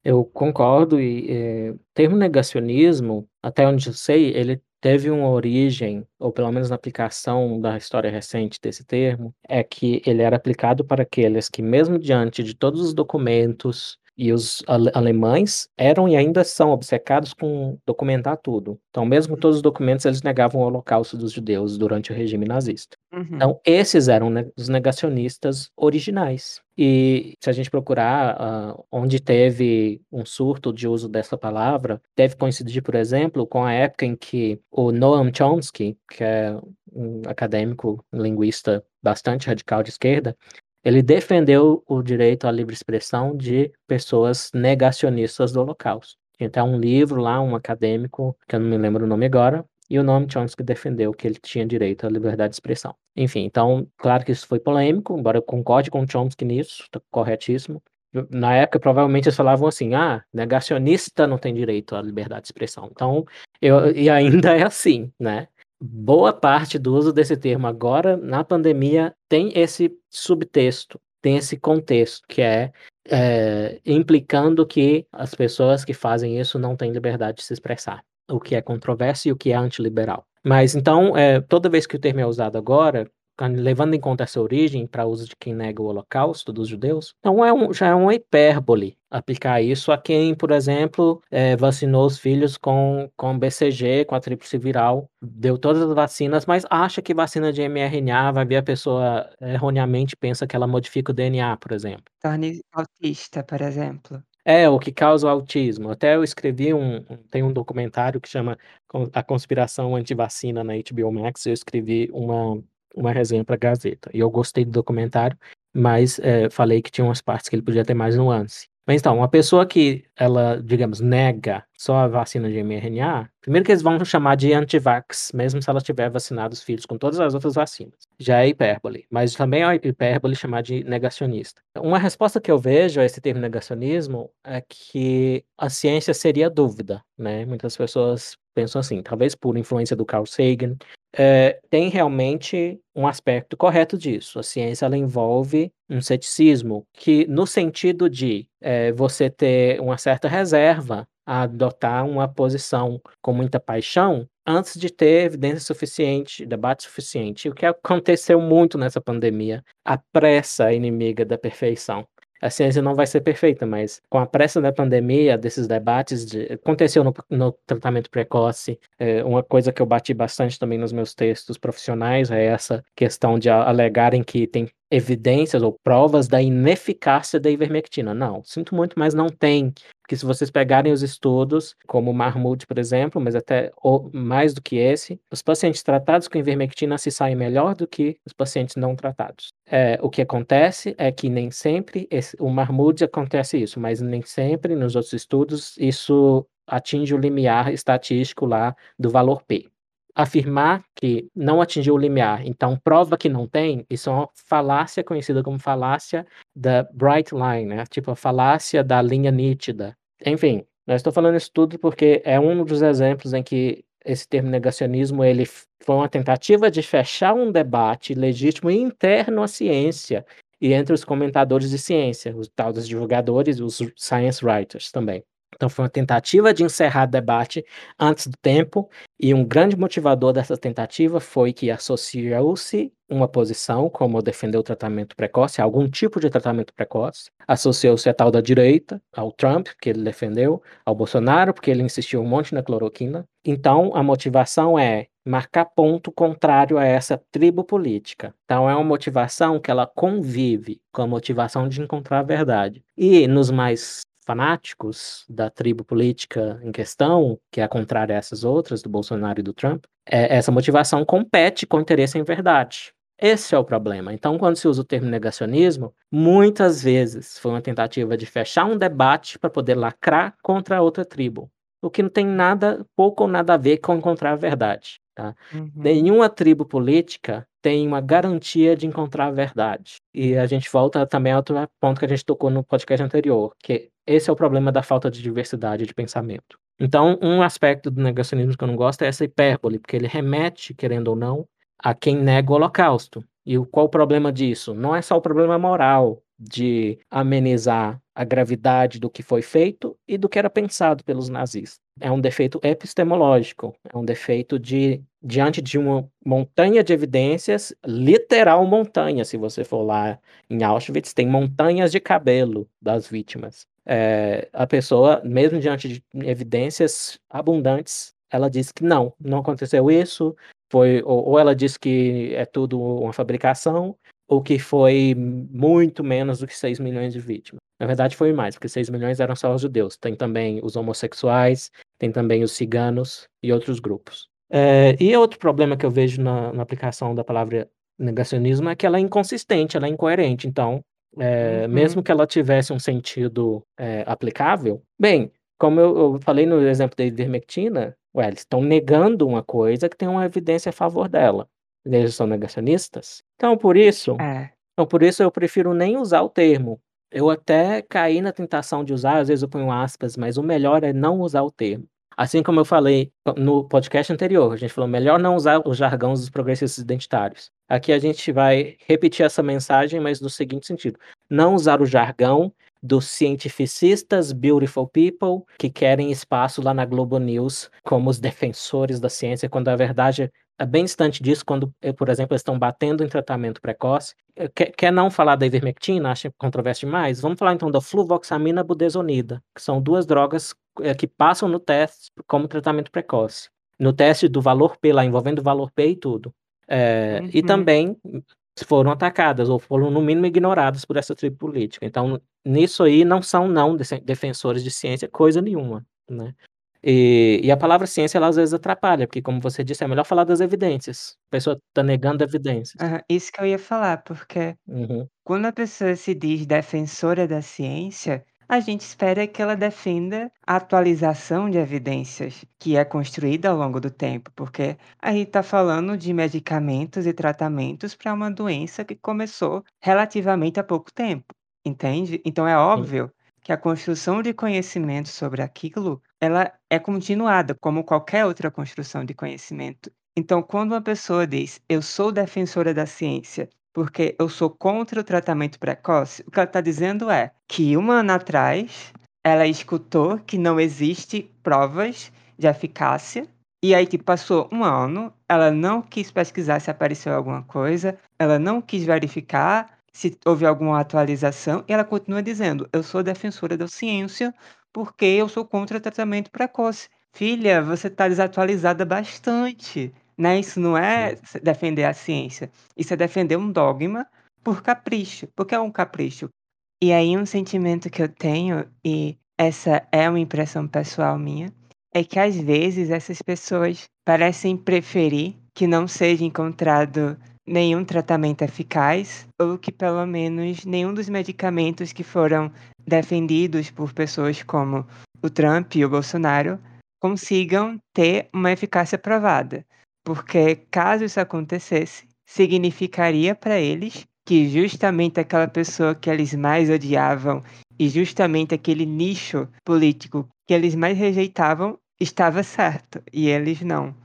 [SPEAKER 2] Eu concordo e eh, o termo negacionismo, até onde eu sei, ele teve uma origem, ou pelo menos na aplicação da história recente desse termo, é que ele era aplicado para aqueles que, mesmo diante de todos os documentos e os ale alemães eram e ainda são obcecados com documentar tudo. Então, mesmo todos os documentos, eles negavam o holocausto dos judeus durante o regime nazista.
[SPEAKER 3] Uhum.
[SPEAKER 2] Então, esses eram ne os negacionistas originais. E se a gente procurar, uh, onde teve um surto de uso dessa palavra, deve coincidir, por exemplo, com a época em que o Noam Chomsky, que é um acadêmico linguista bastante radical de esquerda, ele defendeu o direito à livre expressão de pessoas negacionistas do Holocausto. Tinha até um livro lá, um acadêmico, que eu não me lembro o nome agora, e o nome Chomsky defendeu que ele tinha direito à liberdade de expressão. Enfim, então, claro que isso foi polêmico, embora eu concorde com Chomsky nisso, tá corretíssimo. Na época, provavelmente eles falavam assim: ah, negacionista não tem direito à liberdade de expressão. Então, eu, e ainda é assim, né? Boa parte do uso desse termo agora na pandemia tem esse subtexto, tem esse contexto, que é, é, implicando que as pessoas que fazem isso não têm liberdade de se expressar, o que é controverso e o que é antiliberal. Mas então, é, toda vez que o termo é usado agora, levando em conta essa origem para uso de quem nega o holocausto dos judeus, então é um, já é uma hipérbole aplicar isso a quem, por exemplo, é, vacinou os filhos com, com BCG, com a tríplice viral, deu todas as vacinas, mas acha que vacina de mRNA vai ver a pessoa erroneamente pensa que ela modifica o DNA, por exemplo.
[SPEAKER 3] Torne autista, por exemplo.
[SPEAKER 2] É, o que causa o autismo. Até eu escrevi um, tem um documentário que chama A Conspiração Antivacina na HBO Max, eu escrevi uma uma resenha para Gazeta. E eu gostei do documentário, mas é, falei que tinha umas partes que ele podia ter mais nuance. Mas então, uma pessoa que ela, digamos, nega só a vacina de mRNA, primeiro que eles vão chamar de antivax, mesmo se ela tiver vacinado os filhos com todas as outras vacinas. Já é hipérbole, mas também é hipérbole chamar de negacionista. Uma resposta que eu vejo a esse termo negacionismo é que a ciência seria dúvida, né? Muitas pessoas pensam assim, talvez por influência do Carl Sagan, é, tem realmente um aspecto correto disso. A ciência ela envolve um ceticismo que, no sentido de é, você ter uma certa reserva a adotar uma posição com muita paixão antes de ter evidência suficiente, debate suficiente. O que aconteceu muito nessa pandemia, a pressa inimiga da perfeição a ciência não vai ser perfeita, mas com a pressa da pandemia, desses debates, de, aconteceu no, no, tratamento precoce. É, uma coisa que eu bati bastante também nos meus textos profissionais é essa questão de alegarem que tem evidências ou provas da ineficácia da ivermectina. Não, sinto muito, mas não tem. Porque se vocês pegarem os estudos, como o Marmud, por exemplo, mas até mais do que esse, os pacientes tratados com ivermectina se saem melhor do que os pacientes não tratados. É, o que acontece é que nem sempre, esse, o Marmud acontece isso, mas nem sempre nos outros estudos isso atinge o limiar estatístico lá do valor P afirmar que não atingiu o limiar, então prova que não tem, isso é uma falácia conhecida como falácia da bright line, né? Tipo a falácia da linha nítida. Enfim, eu estou falando isso tudo porque é um dos exemplos em que esse termo negacionismo ele foi uma tentativa de fechar um debate legítimo interno à ciência e entre os comentadores de ciência, os tal dos divulgadores, os science writers também. Então, foi uma tentativa de encerrar o debate antes do tempo, e um grande motivador dessa tentativa foi que associou-se uma posição, como defender o tratamento precoce, algum tipo de tratamento precoce, associou-se a tal da direita, ao Trump, que ele defendeu, ao Bolsonaro, porque ele insistiu um monte na cloroquina. Então, a motivação é marcar ponto contrário a essa tribo política. Então, é uma motivação que ela convive com a motivação de encontrar a verdade. E nos mais fanáticos da tribo política em questão, que é a contrária a essas outras, do Bolsonaro e do Trump, é, essa motivação compete com o interesse em verdade. Esse é o problema. Então, quando se usa o termo negacionismo, muitas vezes foi uma tentativa de fechar um debate para poder lacrar contra outra tribo, o que não tem nada, pouco ou nada a ver com encontrar a verdade. Tá?
[SPEAKER 3] Uhum.
[SPEAKER 2] Nenhuma tribo política tem uma garantia de encontrar a verdade. E a gente volta também ao outro ponto que a gente tocou no podcast anterior, que esse é o problema da falta de diversidade de pensamento. Então, um aspecto do negacionismo que eu não gosto é essa hipérbole, porque ele remete, querendo ou não, a quem nega o holocausto. E qual o problema disso? Não é só o problema moral de amenizar a gravidade do que foi feito e do que era pensado pelos nazistas. É um defeito epistemológico, é um defeito de diante de uma montanha de evidências, literal montanha, se você for lá em Auschwitz, tem montanhas de cabelo das vítimas. É, a pessoa, mesmo diante de evidências abundantes, ela diz que não, não aconteceu isso, foi ou, ou ela diz que é tudo uma fabricação, ou que foi muito menos do que 6 milhões de vítimas. Na verdade, foi mais, porque 6 milhões eram só os judeus. Tem também os homossexuais, tem também os ciganos e outros grupos. É, e outro problema que eu vejo na, na, aplicação da palavra negacionismo é que ela é inconsistente, ela é incoerente. Então, é, uhum. mesmo que ela tivesse um sentido é, aplicável, bem, como eu, eu, falei no exemplo da ivermectina, ué, eles estão negando uma coisa que tem uma evidência a favor dela. Eles são negacionistas. Então, por isso,
[SPEAKER 3] é.
[SPEAKER 2] então, por isso eu prefiro nem usar o termo. Eu até caí na tentação de usar, às vezes eu ponho aspas, mas o melhor é não usar o termo. Assim como eu falei no podcast anterior, a gente falou melhor não usar os jargões dos progressistas identitários. Aqui a gente vai repetir essa mensagem, mas no seguinte sentido: não usar o jargão dos cientificistas beautiful people que querem espaço lá na Globo News como os defensores da ciência, quando a verdade é bem distante disso, quando, eh, por exemplo, eles estão batendo em tratamento precoce. Eh, quer, quer não falar da ivermectina? Acha controverso demais? Vamos falar então da fluvoxamina budesonida, que são duas drogas é, que passam no teste como tratamento precoce. No teste do valor P, lá envolvendo o valor P e tudo. É, uhum. E também foram atacadas, ou foram no mínimo ignoradas por essa tribo política. Então, nisso aí não são não defensores de ciência, coisa nenhuma, né? E, e, a palavra ciência, ela às vezes atrapalha, porque, como você disse, é melhor falar das evidências. A pessoa está negando evidências.
[SPEAKER 3] Isso que eu ia falar, porque
[SPEAKER 2] uhum.
[SPEAKER 3] quando a pessoa se diz defensora da ciência, a gente espera que ela defenda a atualização de evidências que é construída ao longo do tempo, porque a gente está falando de medicamentos e tratamentos para uma doença que começou relativamente há pouco tempo, entende? Então é óbvio que a construção de conhecimento sobre aquilo, ela é continuada, como qualquer outra construção de conhecimento. Então, quando uma pessoa diz, eu sou defensora da ciência porque eu sou contra o tratamento precoce, o que ela está dizendo é que um ano atrás ela escutou que não existe provas de eficácia e aí, tipo, passou um ano, ela não quis pesquisar se apareceu alguma coisa, ela não quis verificar se houve alguma atualização, e ela continua dizendo: Eu sou defensora da ciência porque eu sou contra o tratamento precoce. Filha, você está desatualizada bastante. Né? Isso não é defender a ciência. Isso é defender um dogma por capricho. Porque é um capricho. E aí, um sentimento que eu tenho, e essa é uma impressão pessoal minha, é que às vezes essas pessoas parecem preferir que não seja encontrado nenhum tratamento eficaz, ou que pelo menos nenhum dos medicamentos que foram defendidos por pessoas como o Trump e o Bolsonaro consigam ter uma eficácia provada. Porque caso isso acontecesse, significaria para eles que justamente aquela pessoa que eles mais odiavam e justamente aquele nicho político que eles mais rejeitavam estava certo e eles não.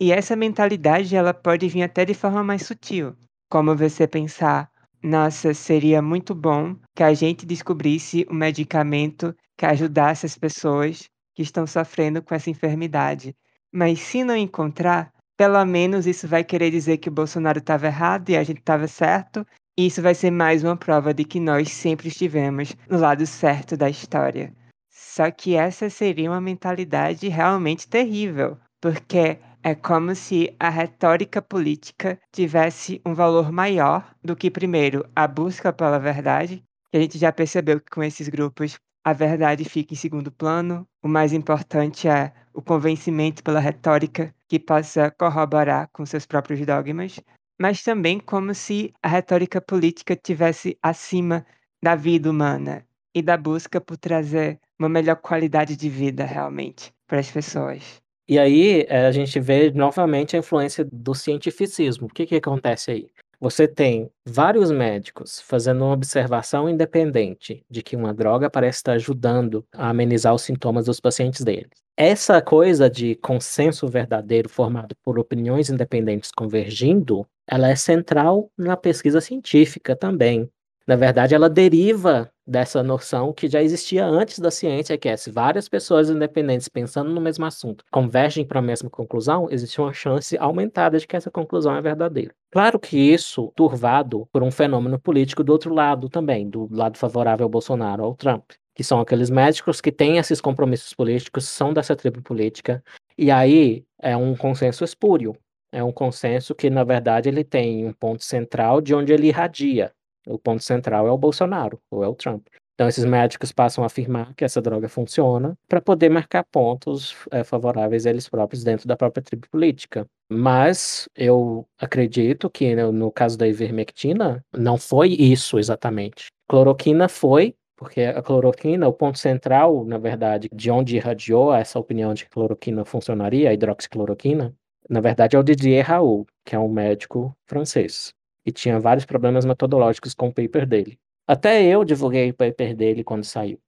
[SPEAKER 3] E essa mentalidade ela pode vir até de forma mais sutil, como você pensar, nossa, seria muito bom que a gente descobrisse um medicamento que ajudasse as pessoas que estão sofrendo com essa enfermidade. Mas se não encontrar, pelo menos isso vai querer dizer que o Bolsonaro estava errado e a gente estava certo. E isso vai ser mais uma prova de que nós sempre estivemos no lado certo da história. Só que essa seria uma mentalidade realmente terrível, porque é como se a retórica política tivesse um valor maior do que, primeiro, a busca pela verdade, que a gente já percebeu que com esses grupos a verdade fica em segundo plano. O mais importante é o convencimento pela retórica que possa corroborar com seus próprios dogmas, mas também como se a retórica política tivesse acima da vida humana e da busca por trazer uma melhor qualidade de vida realmente para as pessoas.
[SPEAKER 2] E aí, eh, a gente vê novamente a influência do cientificismo. O que que acontece aí? Você tem vários médicos fazendo uma observação independente de que uma droga parece estar ajudando a amenizar os sintomas dos pacientes deles. Essa coisa de consenso verdadeiro formado por opiniões independentes convergindo, ela é central na pesquisa científica também. Na verdade, ela deriva dessa noção que já existia antes da ciência, que é se várias pessoas independentes pensando no mesmo assunto convergem para a mesma conclusão, existe uma chance aumentada de que essa conclusão é verdadeira. Claro que isso turvado por um fenômeno político do outro lado também, do lado favorável ao Bolsonaro, ao Trump, que são aqueles médicos que têm esses compromissos políticos, são dessa tribo política, e aí é um consenso espúrio. É um consenso que, na verdade, ele tem um ponto central de onde ele irradia, o ponto central é o Bolsonaro, ou é o Trump. Então, esses médicos passam a afirmar que essa droga funciona para poder marcar pontos é, favoráveis a eles próprios dentro da própria tribo política. Mas eu acredito que no, no caso da ivermectina, não foi isso exatamente. Cloroquina foi, porque a cloroquina, o ponto central, na verdade, de onde irradiou essa opinião de que cloroquina funcionaria, a hidroxicloroquina, na verdade é o Didier Raoult, que é um médico francês e tinha vários problemas metodológicos com o paper dele. Até eu divulguei o paper dele quando saiu.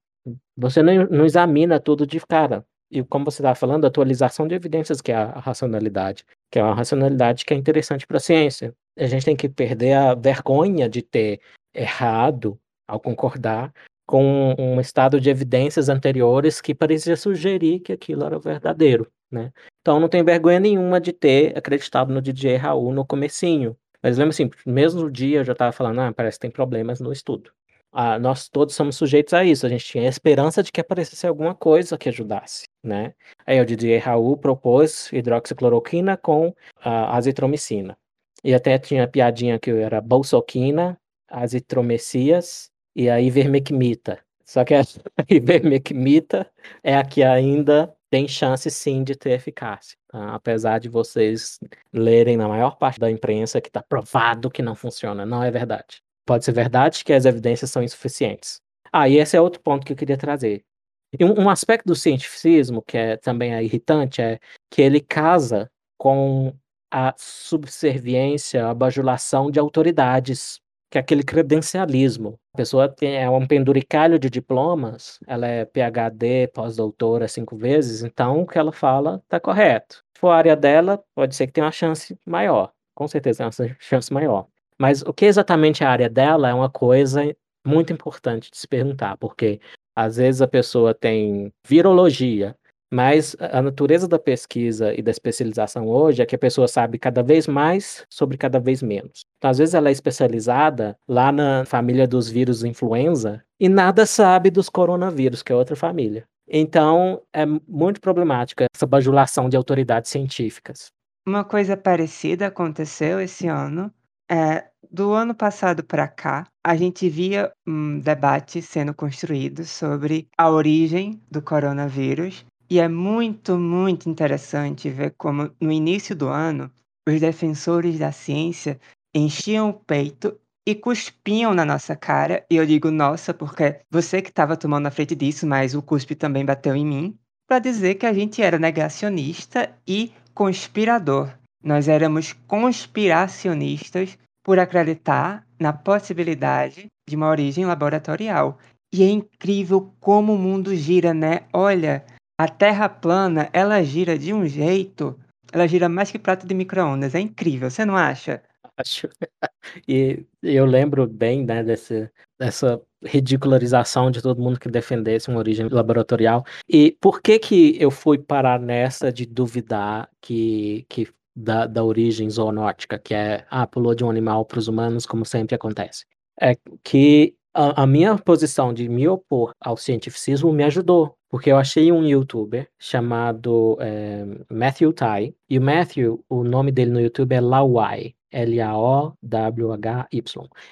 [SPEAKER 2] Você não, não examina tudo de cara. E como você estava falando, atualização de evidências, que é a racionalidade, que é uma racionalidade que é interessante para a ciência. A gente tem que perder a vergonha de ter errado ao concordar com um estado de evidências anteriores que parecia sugerir que aquilo era verdadeiro, né? Então não tem vergonha nenhuma de ter acreditado no DJ Raul no comecinho, mas lembra assim, mesmo no dia eu já estava falando, ah, parece que tem problemas no estudo. Ah, nós todos somos sujeitos a isso, a gente tinha a esperança de que aparecesse alguma coisa que ajudasse, né? Aí o Didier Raul propôs hidroxicloroquina com a azitromicina. E até tinha a piadinha que era bolsoquina, azitromicias e a ivermecmita. Só que a ivermecmita é a que ainda tem chance sim de ter eficácia. Tá? Apesar de vocês lerem na maior parte da imprensa que está provado que não funciona. Não é verdade. Pode ser verdade que as evidências são insuficientes. Ah, e esse é outro ponto que eu queria trazer. E um, um aspecto do cientificismo que é também é irritante é que ele casa com a subserviência, a bajulação de autoridades que é aquele credencialismo. A pessoa tem, é um penduricalho de diplomas, ela é PhD, pós-doutora cinco vezes, então o que ela fala está correto. Se for a área dela, pode ser que tenha uma chance maior, com certeza tem uma chance maior. Mas o que exatamente é a área dela é uma coisa muito importante de se perguntar, porque às vezes a pessoa tem virologia, mas a natureza da pesquisa e da especialização hoje é que a pessoa sabe cada vez mais sobre cada vez menos. Então, às vezes, ela é especializada lá na família dos vírus influenza e nada sabe dos coronavírus, que é outra família. Então, é muito problemática essa bajulação de autoridades científicas.
[SPEAKER 3] Uma coisa parecida aconteceu esse ano. É, do ano passado para cá, a gente via um debate sendo construído sobre a origem do coronavírus e é muito, muito interessante ver como, no início do ano, os defensores da ciência enchiam o peito e cuspiam na nossa cara. E eu digo nossa, porque você que estava tomando a frente disso, mas o cuspe também bateu em mim, para dizer que a gente era negacionista e conspirador. Nós éramos conspiracionistas por acreditar na possibilidade de uma origem laboratorial. E é incrível como o mundo gira, né? Olha, a Terra plana, ela gira de um jeito, ela gira mais que prato de micro-ondas. É incrível, você não acha?
[SPEAKER 2] Acho. E eu lembro bem, né, desse, dessa ridicularização de todo mundo que defendesse uma origem laboratorial. E por que que eu fui parar nessa de duvidar que, que da, da origem zoonótica, que é, ah, pulou de um animal para os humanos, como sempre acontece? É que a, a minha posição de me opor ao cientificismo me ajudou, porque eu achei um youtuber chamado é, Matthew Tai, e o Matthew, o nome dele no YouTube é Lawai, L-A-O-W-H-Y.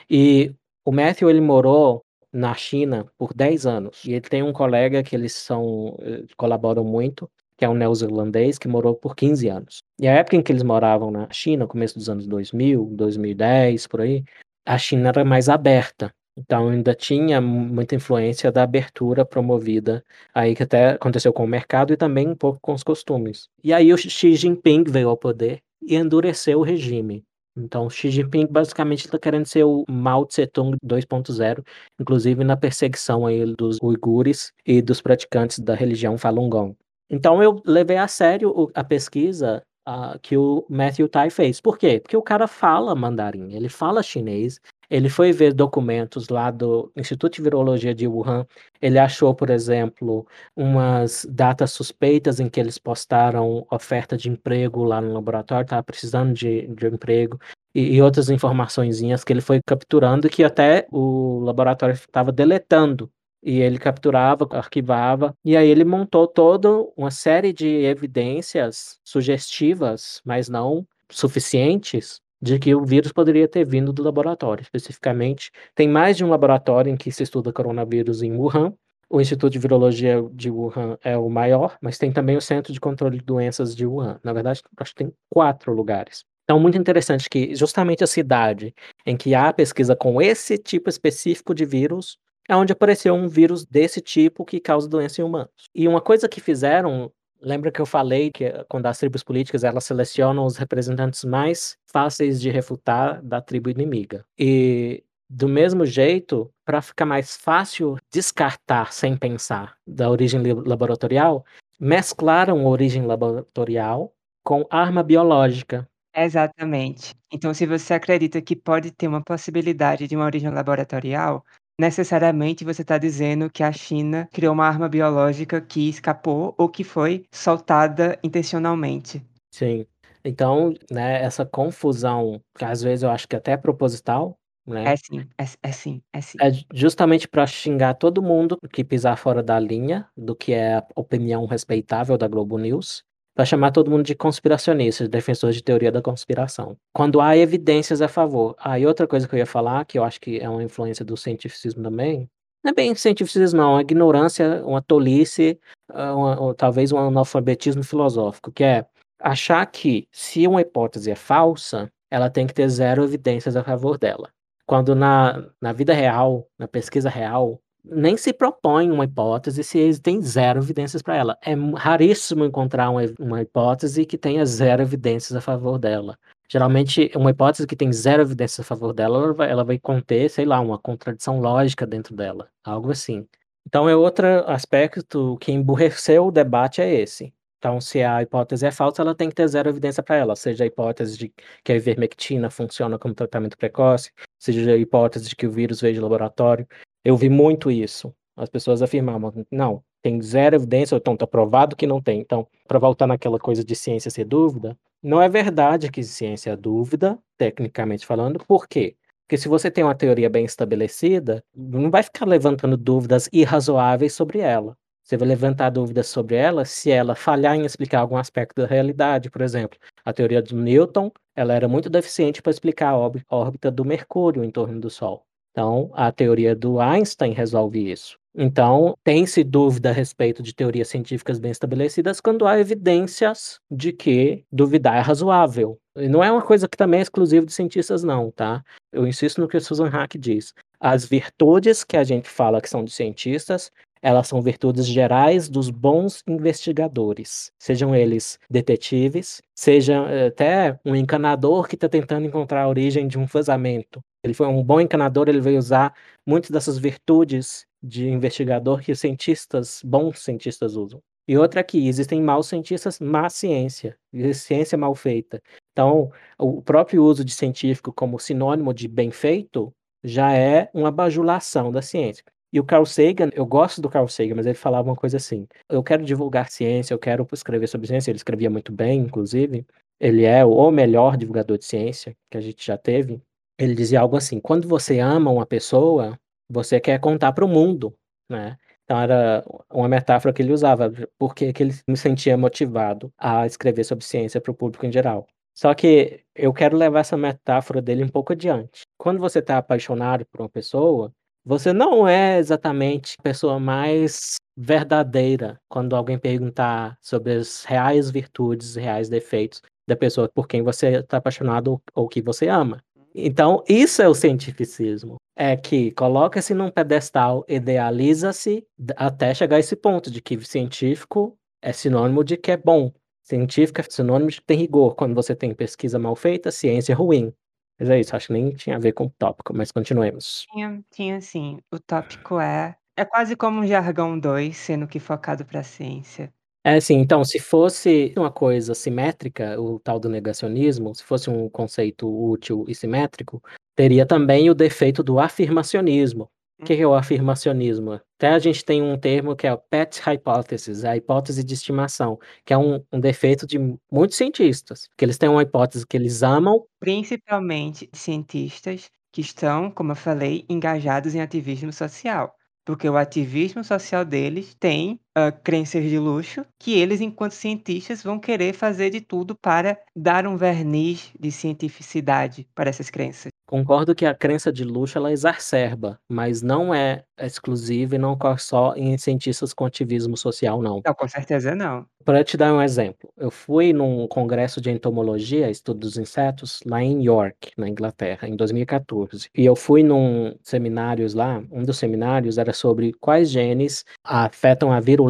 [SPEAKER 2] E o Matthew, ele morou na China por 10 anos, e ele tem um colega que eles são, eh, colaboram muito, que é um neozelandês que morou por 15 anos. E a época em que eles moravam na China, começo dos anos 2000, 2010, por aí, a China era mais aberta. Então ainda tinha muita influência da abertura promovida aí que até aconteceu com o mercado e também um pouco com os costumes. E aí o Xi Jinping veio ao poder e endureceu o regime. Então, Xi Jinping basicamente está querendo ser o Mao Tse-tung 2.0, inclusive na perseguição aí dos uigures e dos praticantes da religião Falun Gong. Então, eu levei a sério a pesquisa uh, que o Matthew Tai fez. Por quê? Porque o cara fala mandarim, ele fala chinês, ele foi ver documentos lá do Instituto de Virologia de Wuhan. Ele achou, por exemplo, umas datas suspeitas em que eles postaram oferta de emprego lá no laboratório, estava precisando de, de emprego, e, e outras informações que ele foi capturando que até o laboratório estava deletando. E ele capturava, arquivava, e aí ele montou toda uma série de evidências sugestivas, mas não suficientes, de que o vírus poderia ter vindo do laboratório. Especificamente, tem mais de um laboratório em que se estuda coronavírus em Wuhan. O Instituto de Virologia de Wuhan é o maior, mas tem também o Centro de Controle de Doenças de Wuhan. Na verdade, acho que tem quatro lugares. Então, muito interessante que justamente a cidade em que há pesquisa com esse tipo específico de vírus é onde apareceu um vírus desse tipo que causa doença em humanos. E uma coisa que fizeram Lembra que eu falei que eh, quando as tribos políticas elas selecionam os representantes mais fáceis de refutar da tribo inimiga. E do mesmo jeito, para ficar mais fácil descartar sem pensar da origem laboratorial, mesclaram origem laboratorial com arma biológica.
[SPEAKER 3] Exatamente. Então, se você acredita que pode ter uma possibilidade de uma origem laboratorial, necessariamente você está dizendo que a China criou uma arma biológica que escapou ou que foi soltada intencionalmente.
[SPEAKER 2] Sim. Então, né, essa confusão, que às vezes eu acho que até é proposital, né?
[SPEAKER 3] É sim, é, é sim, é sim.
[SPEAKER 2] É justamente para xingar todo mundo que pisar fora da linha do que é a opinião respeitável da Globo News para chamar todo mundo de conspiracionistas, defensores de teoria da conspiração. Quando há evidências a favor. Ah, e outra coisa que eu ia falar, que eu acho que é uma influência do cientificismo também, não é bem cientificismo, não, é uma ignorância, uma tolice, ah, uma, ou talvez um analfabetismo filosófico, que é achar que se uma hipótese é falsa, ela tem que ter zero evidências a favor dela. Quando na, na vida real, na pesquisa real, nem se propõe uma hipótese se têm zero evidências para ela. É raríssimo encontrar uma, uma hipótese que tenha zero evidências a favor dela. Geralmente, uma hipótese que tem zero evidências a favor dela, ela vai, ela vai conter, sei lá, uma contradição lógica dentro dela, algo assim. Então, é outro aspecto que emburreceu o debate é esse. Então, se a hipótese é falsa, ela tem que ter zero evidência para ela, seja a hipótese de que a ivermectina funciona como tratamento precoce, seja a hipótese de que o vírus veio de laboratório. Eu vi muito isso. As pessoas afirmavam, não, tem zero evidência, ou então está provado que não tem. Então, para voltar naquela coisa de ciência ser dúvida, não é verdade que ciência é dúvida, tecnicamente falando, por quê? Porque se você tem uma teoria bem estabelecida, não vai ficar levantando dúvidas irrazoáveis sobre ela. Você vai levantar dúvidas sobre ela se ela falhar em explicar algum aspecto da realidade, por exemplo. A teoria de Newton, ela era muito deficiente para explicar a órbita do Mercúrio em torno do Sol. Então, a teoria do Einstein resolve isso. Então, tem-se dúvida a respeito de teorias científicas bem estabelecidas quando há evidências de que duvidar é razoável. E não é uma coisa que também é exclusiva de cientistas, não, tá? Eu insisto no que a Susan Hack diz. As virtudes que a gente fala que são de cientistas, elas são virtudes gerais dos bons investigadores, sejam eles detetives, seja eh, até um encanador que está tentando encontrar a origem de um vazamento, ele foi um bom encanador, ele veio usar muitas dessas virtudes de investigador que cientistas, bons cientistas usam. E outra aqui, existem maus cientistas, má ciência, ciência mal feita. Então, o próprio uso de científico como sinônimo de bem feito já é uma bajulação da ciência. E o Carl Sagan, eu gosto do Carl Sagan, mas ele falava uma coisa assim: eu quero divulgar ciência, eu quero escrever sobre ciência. Ele escrevia muito bem, inclusive. Ele é o melhor divulgador de ciência que a gente já teve. Ele dizia algo assim: quando você ama uma pessoa, você quer contar para o mundo, né? Então era uma metáfora que ele usava, porque que ele me sentia motivado a escrever sobre ciência para o público em geral. Só que eu quero levar essa metáfora dele um pouco adiante. Quando você está apaixonado por uma pessoa, você não é exatamente a pessoa mais verdadeira quando alguém perguntar sobre as reais virtudes, reais defeitos da pessoa por quem você está apaixonado ou que você ama. Então, isso é o cientificismo. é que coloca-se num pedestal, idealiza-se até chegar a esse ponto de que científico é sinônimo de que é bom. Científico é sinônimo de que tem rigor. Quando você tem pesquisa mal feita, ciência é ruim. Mas é isso, acho que nem tinha a ver com o tópico, mas continuemos.
[SPEAKER 3] Tinha, tinha sim. O tópico é. É quase como um jargão 2, sendo que focado para a ciência.
[SPEAKER 2] É, sim. Então, se fosse uma coisa simétrica, o tal do negacionismo, se fosse um conceito útil e simétrico, teria também o defeito do afirmacionismo. O que é o afirmacionismo? Até a gente tem um termo que é o pet hypothesis, a hipótese de estimação, que é um, um defeito de muitos cientistas, que eles têm uma hipótese que eles amam.
[SPEAKER 3] Principalmente cientistas que estão, como eu falei, engajados em ativismo social. Porque o ativismo social deles tem uh, crenças de luxo que eles, enquanto cientistas, vão querer fazer de tudo para dar um verniz de cientificidade para essas crenças.
[SPEAKER 2] Concordo que a crença de luxo ela exacerba, mas não é exclusiva e não ocorre só em cientistas com ativismo social, não.
[SPEAKER 3] Não, com certeza não.
[SPEAKER 2] Para te dar um exemplo, eu fui num congresso de entomologia, estudo dos insetos, lá em York, na Inglaterra, em 2014. E eu fui num seminários lá, um dos seminários era sobre quais genes afetam a virulência,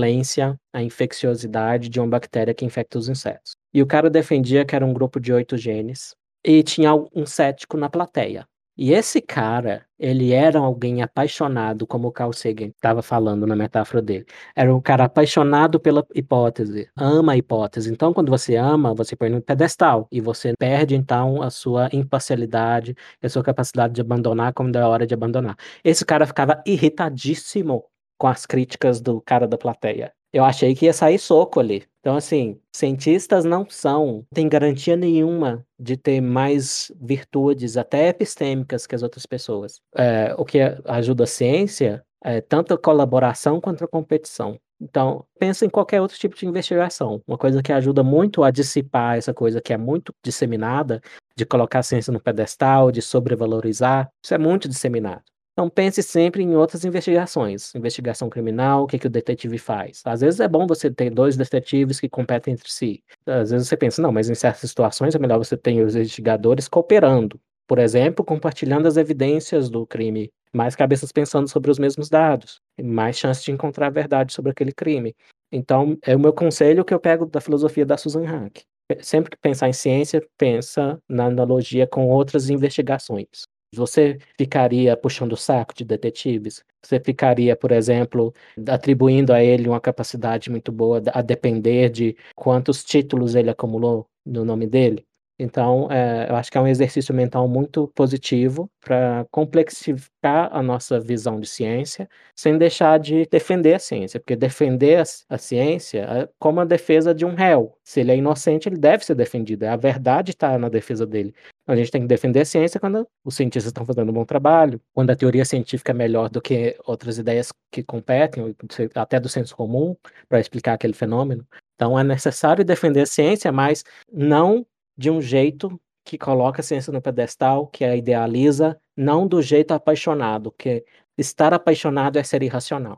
[SPEAKER 2] a infecciosidade de uma bactéria que infecta os insetos. E o cara defendia que era um grupo de oito genes, e tinha um cético na plateia. E esse cara, ele era alguém apaixonado, como o Carl Sagan estava falando na metáfora dele. Era um cara apaixonado pela hipótese, ama a hipótese. Então, quando você ama, você põe no pedestal e você perde então a sua imparcialidade, a sua capacidade de abandonar quando é hora de abandonar. Esse cara ficava irritadíssimo com as críticas do cara da plateia. Eu achei que ia sair soco ali. Então, assim, cientistas não são, tem garantia nenhuma de ter mais virtudes, até epistêmicas, que as outras pessoas. É, o que ajuda a ciência é tanto a colaboração quanto a competição. Então, pensa em qualquer outro tipo de investigação. Uma coisa que ajuda muito a dissipar essa coisa que é muito disseminada, de colocar a ciência no pedestal, de sobrevalorizar, isso é muito disseminado. Então pense sempre em outras investigações. Investigação criminal, o que, que o detetive faz? Às vezes é bom você ter dois detetives que competem entre si. Às vezes você pensa, não, mas em certas situações é melhor você ter os investigadores cooperando. Por exemplo, compartilhando as evidências do crime. Mais cabeças pensando sobre os mesmos dados. Mais chance de encontrar a verdade sobre aquele crime. Então, é o meu conselho que eu pego da filosofia da Susan Hack. Sempre que pensar em ciência, pensa na analogia com outras investigações. Você ficaria puxando o saco de detetives? Você ficaria, por exemplo, atribuindo a ele uma capacidade muito boa a depender de quantos títulos ele acumulou no nome dele? Então, é, eu acho que é um exercício mental muito positivo para complexificar a nossa visão de ciência, sem deixar de defender a ciência, porque defender a, ciência é como a defesa de um réu. Se ele é inocente, ele deve ser defendido. A verdade está na defesa dele. A gente tem que defender a ciência quando os cientistas estão fazendo um bom trabalho, quando a teoria científica é melhor do que outras ideias que competem, até do senso comum, para explicar aquele fenômeno. Então é necessário defender a ciência, mas não de um jeito que coloca a ciência no pedestal, que a idealiza, não do jeito apaixonado, que estar apaixonado é ser irracional.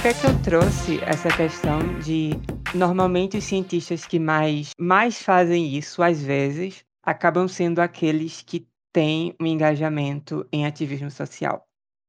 [SPEAKER 3] Por que, é que eu trouxe essa questão de normalmente os cientistas que mais, mais fazem isso, às vezes, acabam sendo aqueles que têm um engajamento em ativismo social?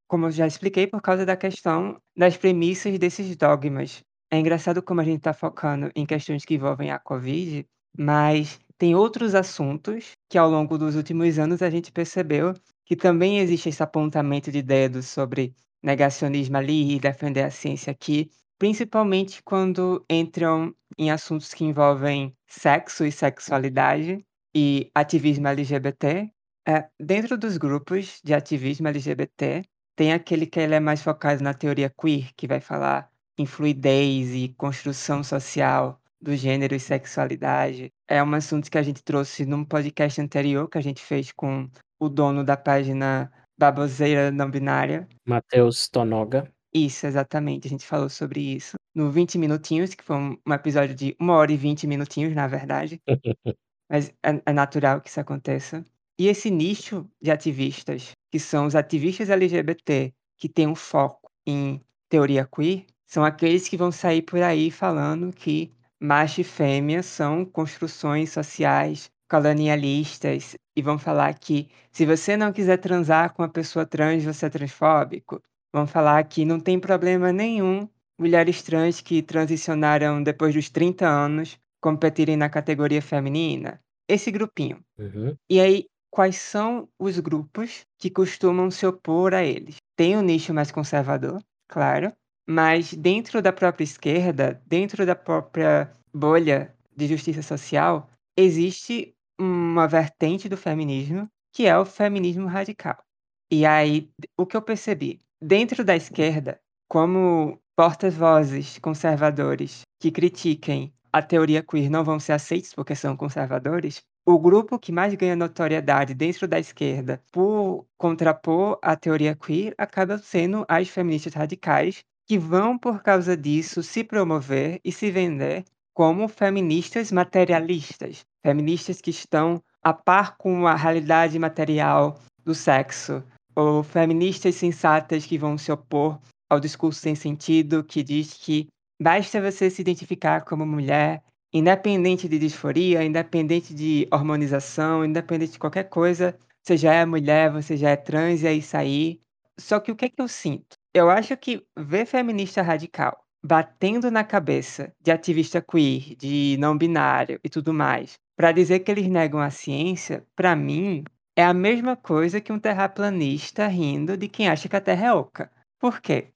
[SPEAKER 3] Como eu já expliquei, por causa da questão das premissas desses dogmas é engraçado como a gente está focando em questões que envolvem a Covid, mas tem outros assuntos que ao longo dos últimos anos a gente percebeu que também existe esse apontamento de dedos sobre negacionismo ali e defender a ciência aqui, principalmente quando entram em assuntos que envolvem sexo e sexualidade e ativismo LGBT. É, dentro dos grupos de ativismo LGBT, tem aquele que ele é mais focado na teoria queer, que vai falar em fluidez e construção social do gênero e sexualidade. É um assunto que a gente trouxe num podcast anterior que a gente fez com o dono da página Baboseira Não Binária.
[SPEAKER 2] Matheus Tonoga.
[SPEAKER 3] Isso, exatamente. A gente falou sobre isso no 20 Minutinhos, que foi um episódio de uma hora e 20 minutinhos, na verdade. Mas é, é natural que isso aconteça. E esse nicho de ativistas, que são os ativistas LGBT, que tem um foco em teoria queer, são aqueles que vão sair por aí falando que macho e fêmea são construções sociais colonialistas e vão falar que se você não quiser transar com uma pessoa trans, você é transfóbico. Vão falar que não tem problema nenhum mulheres trans que transicionaram depois dos 30 anos competirem na categoria feminina. Esse grupinho.
[SPEAKER 2] Uhum.
[SPEAKER 3] E aí, quais são os grupos que costumam se opor a eles? Tem um nicho mais conservador, claro, mas dentro da própria esquerda, dentro da própria bolha de justiça social, existe uma vertente do feminismo que é o feminismo radical. E aí, o que eu percebi? Dentro da esquerda, como porta-vozes conservadores que critiquem a teoria queer não vão ser aceitos porque são conservadores, o grupo que mais ganha notoriedade dentro da esquerda por contrapor a teoria queer acaba sendo as feministas radicais, que vão, por causa disso, se promover e se vender como feministas materialistas, feministas que estão a par com a realidade material do sexo, ou feministas sensatas que vão se opor ao discurso sem sentido que diz que basta você se identificar como mulher, independente de disforia, independente de hormonização, independente de qualquer coisa, você já é mulher, você já é trans e é isso aí. Só que o que é que eu sinto? Eu acho que ver feminista radical batendo na cabeça de ativista queer, de não binário e tudo mais, para dizer que eles negam a ciência, para mim, é a mesma coisa que um terraplanista rindo de quem acha que a Terra é oca. Por quê?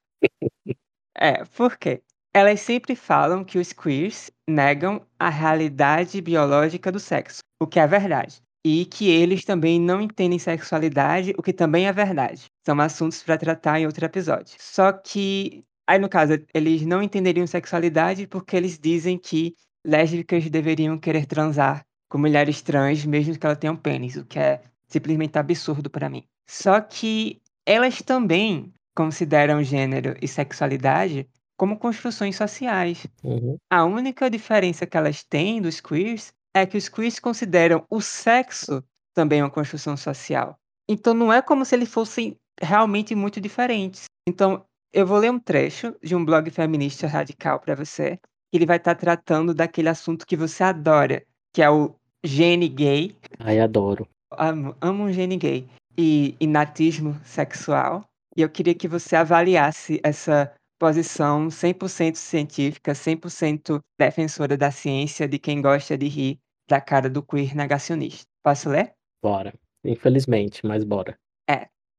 [SPEAKER 3] É, por quê? Elas sempre falam que os queers negam a realidade biológica do sexo, o que é verdade. E que eles também não entendem sexualidade, o que também é verdade. São assuntos para tratar em outro episódio. Só que, aí no caso, eles não entenderiam sexualidade porque eles dizem que lésbicas deveriam querer transar com mulheres trans, mesmo que elas tenham pênis, o que é simplesmente absurdo para mim. Só que elas também consideram gênero e sexualidade como construções sociais.
[SPEAKER 2] Uhum.
[SPEAKER 3] A única diferença que elas têm dos queers é que os queers consideram o sexo também uma construção social. Então não é como se eles fossem realmente muito diferentes. Então eu vou ler um trecho de um blog feminista radical para você, ele vai estar tá tratando daquele assunto que você adora, que é o gene gay.
[SPEAKER 2] Ai, adoro.
[SPEAKER 3] Amo, amo um gene gay. E inatismo sexual. E eu queria que você avaliasse essa posição 100% científica, 100% defensora da ciência, de quem gosta de rir da cara do queer negacionista. Posso ler?
[SPEAKER 2] Bora. Infelizmente, mas bora.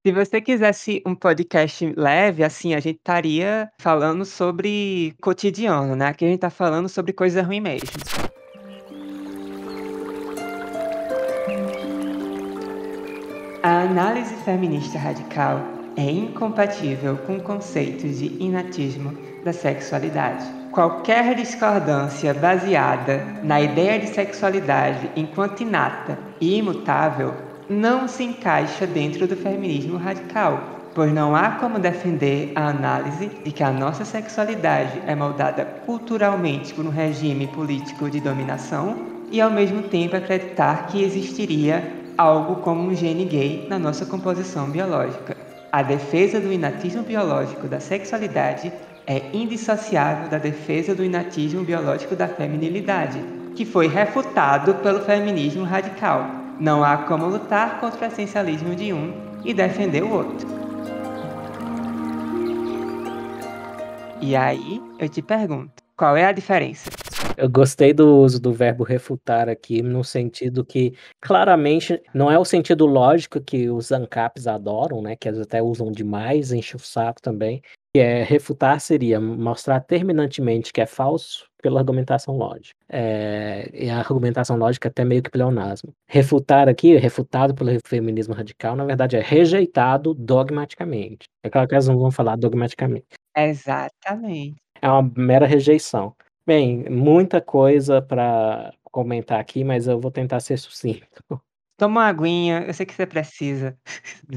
[SPEAKER 3] Se você quisesse um podcast leve, assim, a gente estaria falando sobre cotidiano, né? Aqui a gente tá falando sobre coisa ruim mesmo. A análise feminista radical é incompatível com conceitos de inatismo da sexualidade. Qualquer discordância baseada na ideia de sexualidade enquanto inata e imutável não se encaixa dentro do feminismo radical, pois não há como defender a análise de que a nossa sexualidade é moldada culturalmente por um regime político de dominação e ao mesmo tempo acreditar que existiria algo como um gene gay na nossa composição biológica. A defesa do inatismo biológico da sexualidade é indissociável da defesa do inatismo biológico da feminilidade, que foi refutado pelo feminismo radical. Não há como lutar contra o essencialismo de um e defender o outro. E aí, eu te pergunto, qual é a diferença?
[SPEAKER 2] Eu gostei do uso do verbo refutar aqui, no sentido que claramente não é o sentido lógico que os ANCAPs adoram, né? Que eles até usam demais, enche o saco também. Que é refutar seria mostrar terminantemente que é falso pela argumentação lógica. É, e a argumentação lógica é até meio que pleonasmo. Refutar aqui, refutado pelo feminismo radical, na verdade é rejeitado dogmaticamente. É claro que elas não vão falar dogmaticamente.
[SPEAKER 3] Exatamente.
[SPEAKER 2] É uma mera rejeição. Bem, muita coisa para comentar aqui, mas eu vou tentar ser sucinto.
[SPEAKER 3] Toma uma aguinha, eu sei que você precisa.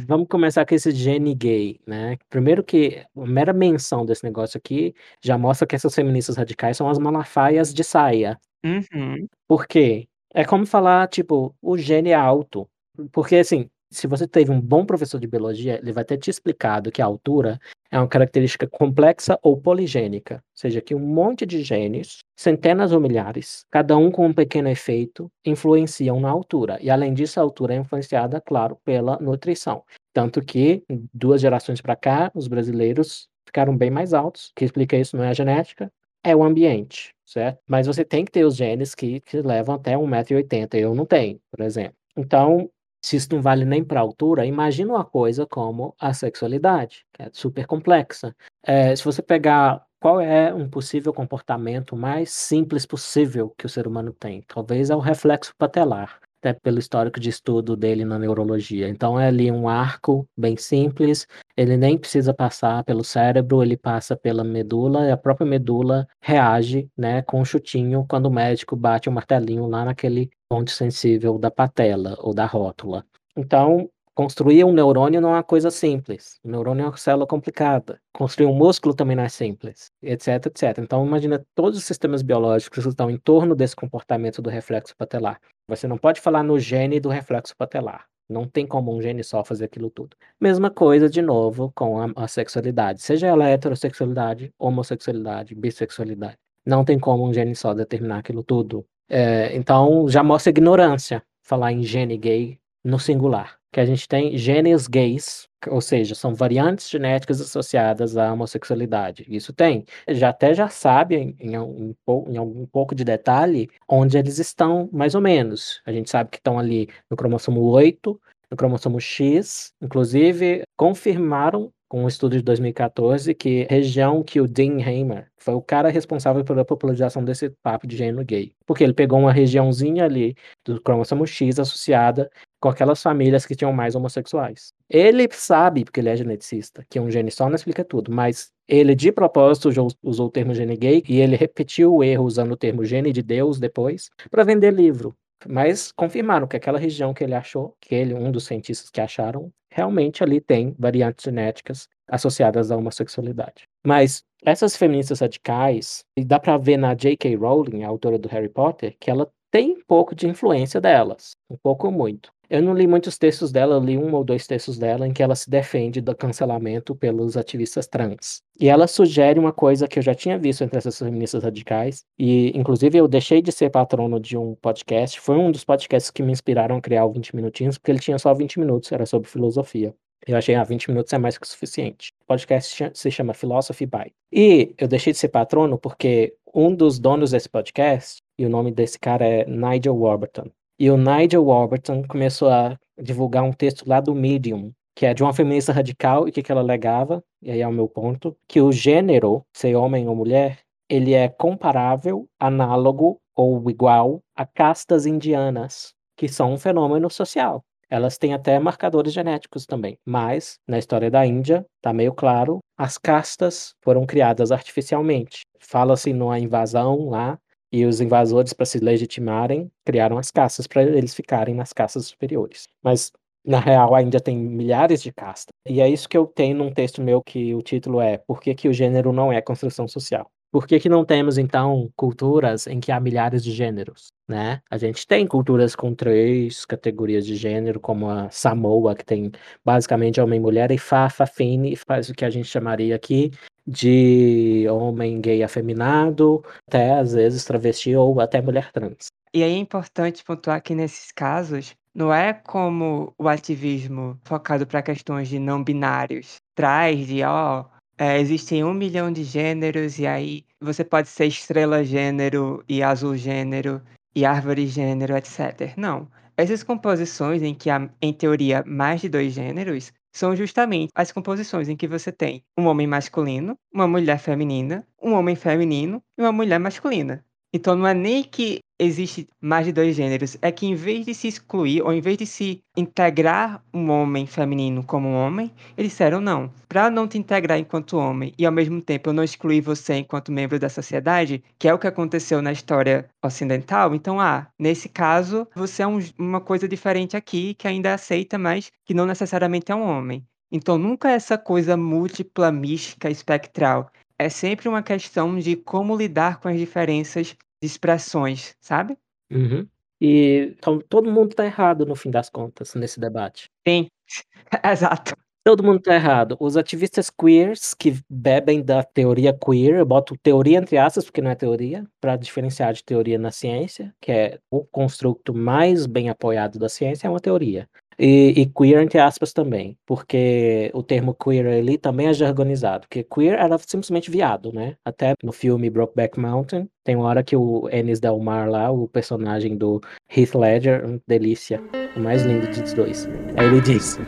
[SPEAKER 2] Vamos começar com esse gene gay, né? Primeiro que a mera menção desse negócio aqui já mostra que essas feministas radicais são as malafaias de saia.
[SPEAKER 3] Uhum.
[SPEAKER 2] Por quê? É como falar, tipo, o gene é alto. Porque, assim, Se você teve um bom professor de biologia, ele vai ter te explicado que a altura é uma característica complexa ou poligênica, ou seja, que um monte de genes, centenas ou milhares, cada um com um pequeno efeito, influenciam na altura. E além disso, a altura é influenciada, claro, pela nutrição. Tanto que, duas gerações para cá, os brasileiros ficaram bem mais altos. O que explica isso não é a genética, é o ambiente, certo? Mas você tem que ter os genes que, que levam até 1,80m. Eu não tenho, por exemplo. Então, se isso não vale nem para a altura, imagina uma coisa como a sexualidade, que é super complexa. É, se você pegar qual é um possível comportamento mais simples possível que o ser humano tem, talvez é o reflexo patelar até pelo histórico de estudo dele na neurologia. Então é ali um arco bem simples, ele nem precisa passar pelo cérebro, ele passa pela medula e a própria medula reage, né, com um chutinho quando o médico bate o um martelinho lá naquele ponto sensível da patela ou da rótula. Então, Construir um neurônio não é uma coisa simples. O neurônio é uma célula complicada. Construir um músculo também não é simples, etc, etc. Então, imagina todos os sistemas biológicos que estão em torno desse comportamento do reflexo patelar. Você não pode falar no gene do reflexo patelar. Não tem como um gene só fazer aquilo tudo. Mesma coisa, de novo, com a, a sexualidade. Seja ela heterossexualidade, homossexualidade, bissexualidade. Não tem como um gene só determinar aquilo tudo. É, então, já mostra ignorância falar em gene gay no singular que a gente tem genes gays, ou seja, são variantes genéticas associadas à homossexualidade. Isso tem. Já até já sabe, em, em, um, em algum pouco de detalhe, onde eles estão, mais ou menos. A gente sabe que estão ali no cromossomo 8, no cromossomo X. Inclusive, confirmaram com um estudo de 2014 que região que o Dean Hamer foi o cara responsável pela popularização desse papo de gênero gay. Porque ele pegou uma regiãozinha ali do cromossomo X associada com aquelas famílias que tinham mais homossexuais. Ele sabe, porque ele é geneticista, que um gene só não explica tudo, mas ele de propósito usou, o termo gene gay e ele repetiu o erro usando o termo gene de Deus depois para vender livro. Mas confirmaram que aquela região que ele achou, que ele, um dos cientistas que acharam, realmente ali tem variantes genéticas associadas à homossexualidade. Mas essas feministas radicais, e dá para ver na J.K. Rowling, a autora do Harry Potter, que ela tem um pouco de influência delas, um pouco muito. Eu não li muitos textos dela, eu li um ou dois textos dela em que ela se defende do cancelamento pelos ativistas trans. E ela sugere uma coisa que eu já tinha visto entre essas feministas radicais, e inclusive eu deixei de ser patrono de um podcast, foi um dos podcasts que me inspiraram a criar o 20 minutinhos, porque ele tinha só 20 minutos, era sobre filosofia. Eu achei, ah, 20 minutos é mais que o suficiente. O podcast se chama Philosophy By. E eu deixei de ser patrono porque um dos donos desse podcast, e o nome desse cara é Nigel Warburton. E o Nigel Warburton começou a divulgar um texto lá do Medium, que é de uma feminista radical e que, que ela alegava, e aí é o meu ponto, que o gênero, ser homem ou mulher, ele é comparável, análogo ou igual a castas indianas, que são um fenômeno social. Elas têm até marcadores genéticos também, mas na história da Índia, está meio claro, as castas foram criadas artificialmente. Fala-se numa invasão lá e os invasores, para se legitimarem, criaram as castas para eles ficarem nas castas superiores. Mas, na real, ainda tem milhares de castas. E é isso que eu tenho num texto meu que o título é Por que, que o gênero não é construção social? Por que, que não temos, então, culturas em que há milhares de gêneros? Né? A gente tem culturas com três categorias de gênero, como a Samoa, que tem basicamente homem e mulher, e Fafa, Fini, faz o que a gente chamaria aqui de homem gay afeminado, até às vezes travesti ou até mulher trans.
[SPEAKER 3] E aí é importante pontuar que nesses casos, não é como o ativismo focado para questões de não binários traz de, ó, é, existem um milhão de gêneros e aí você pode ser estrela gênero e azul gênero e árvore gênero, etc. Não. Essas composições em que há, em teoria, mais de dois gêneros são justamente as composições em que você tem um homem masculino, uma mulher feminina, um homem feminino e uma mulher masculina. Então não é nem que existe mais de dois gêneros, é que em vez de se excluir ou em vez de se integrar um homem feminino como um homem, eles disseram não. Para não te integrar enquanto homem e ao mesmo tempo eu não excluir você enquanto membro da sociedade, que é o que aconteceu na história ocidental, então ah, nesse caso você é um, uma coisa diferente aqui que ainda aceita, mas que não necessariamente é um homem. Então nunca é essa coisa múltipla, mística, espectral é sempre uma questão de como lidar com as diferenças de expressões, sabe?
[SPEAKER 2] Uhum. E então todo mundo tá errado no fim das contas nesse debate.
[SPEAKER 3] Sim, exato.
[SPEAKER 2] Todo mundo tá errado. Os ativistas queers que bebem da teoria queer, eu boto teoria entre aspas, porque não é teoria, para diferenciar de teoria na ciência, que é o construto mais bem apoiado da ciência, é uma teoria. E, e, queer entre aspas também, porque o termo queer ali também é jargonizado, porque queer era simplesmente viado, né? Até no filme Brokeback Mountain, tem uma hora que o Ennis Del Mar lá, o personagem do Heath Ledger, um delícia, o mais lindo dos dois. Aí ele diz...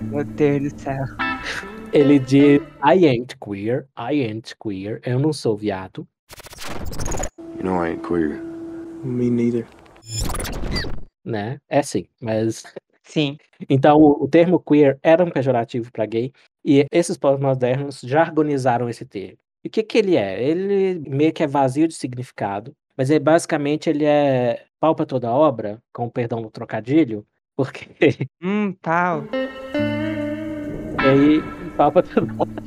[SPEAKER 3] Meu Deus do céu.
[SPEAKER 2] Ele diz, I ain't queer, I ain't queer, eu não sou viado.
[SPEAKER 4] You know I ain't queer.
[SPEAKER 5] Me neither.
[SPEAKER 2] Né? É sim, mas
[SPEAKER 3] Sim.
[SPEAKER 2] Então, o, o termo queer era um pejorativo para gay, e esses pós-modernos jargonizaram esse termo. E o que, que ele é? Ele meio que é vazio de significado, mas ele, basicamente ele é pau para toda obra, com o perdão do trocadilho, porque.
[SPEAKER 3] Hum, pau.
[SPEAKER 2] E aí, pau pra toda obra.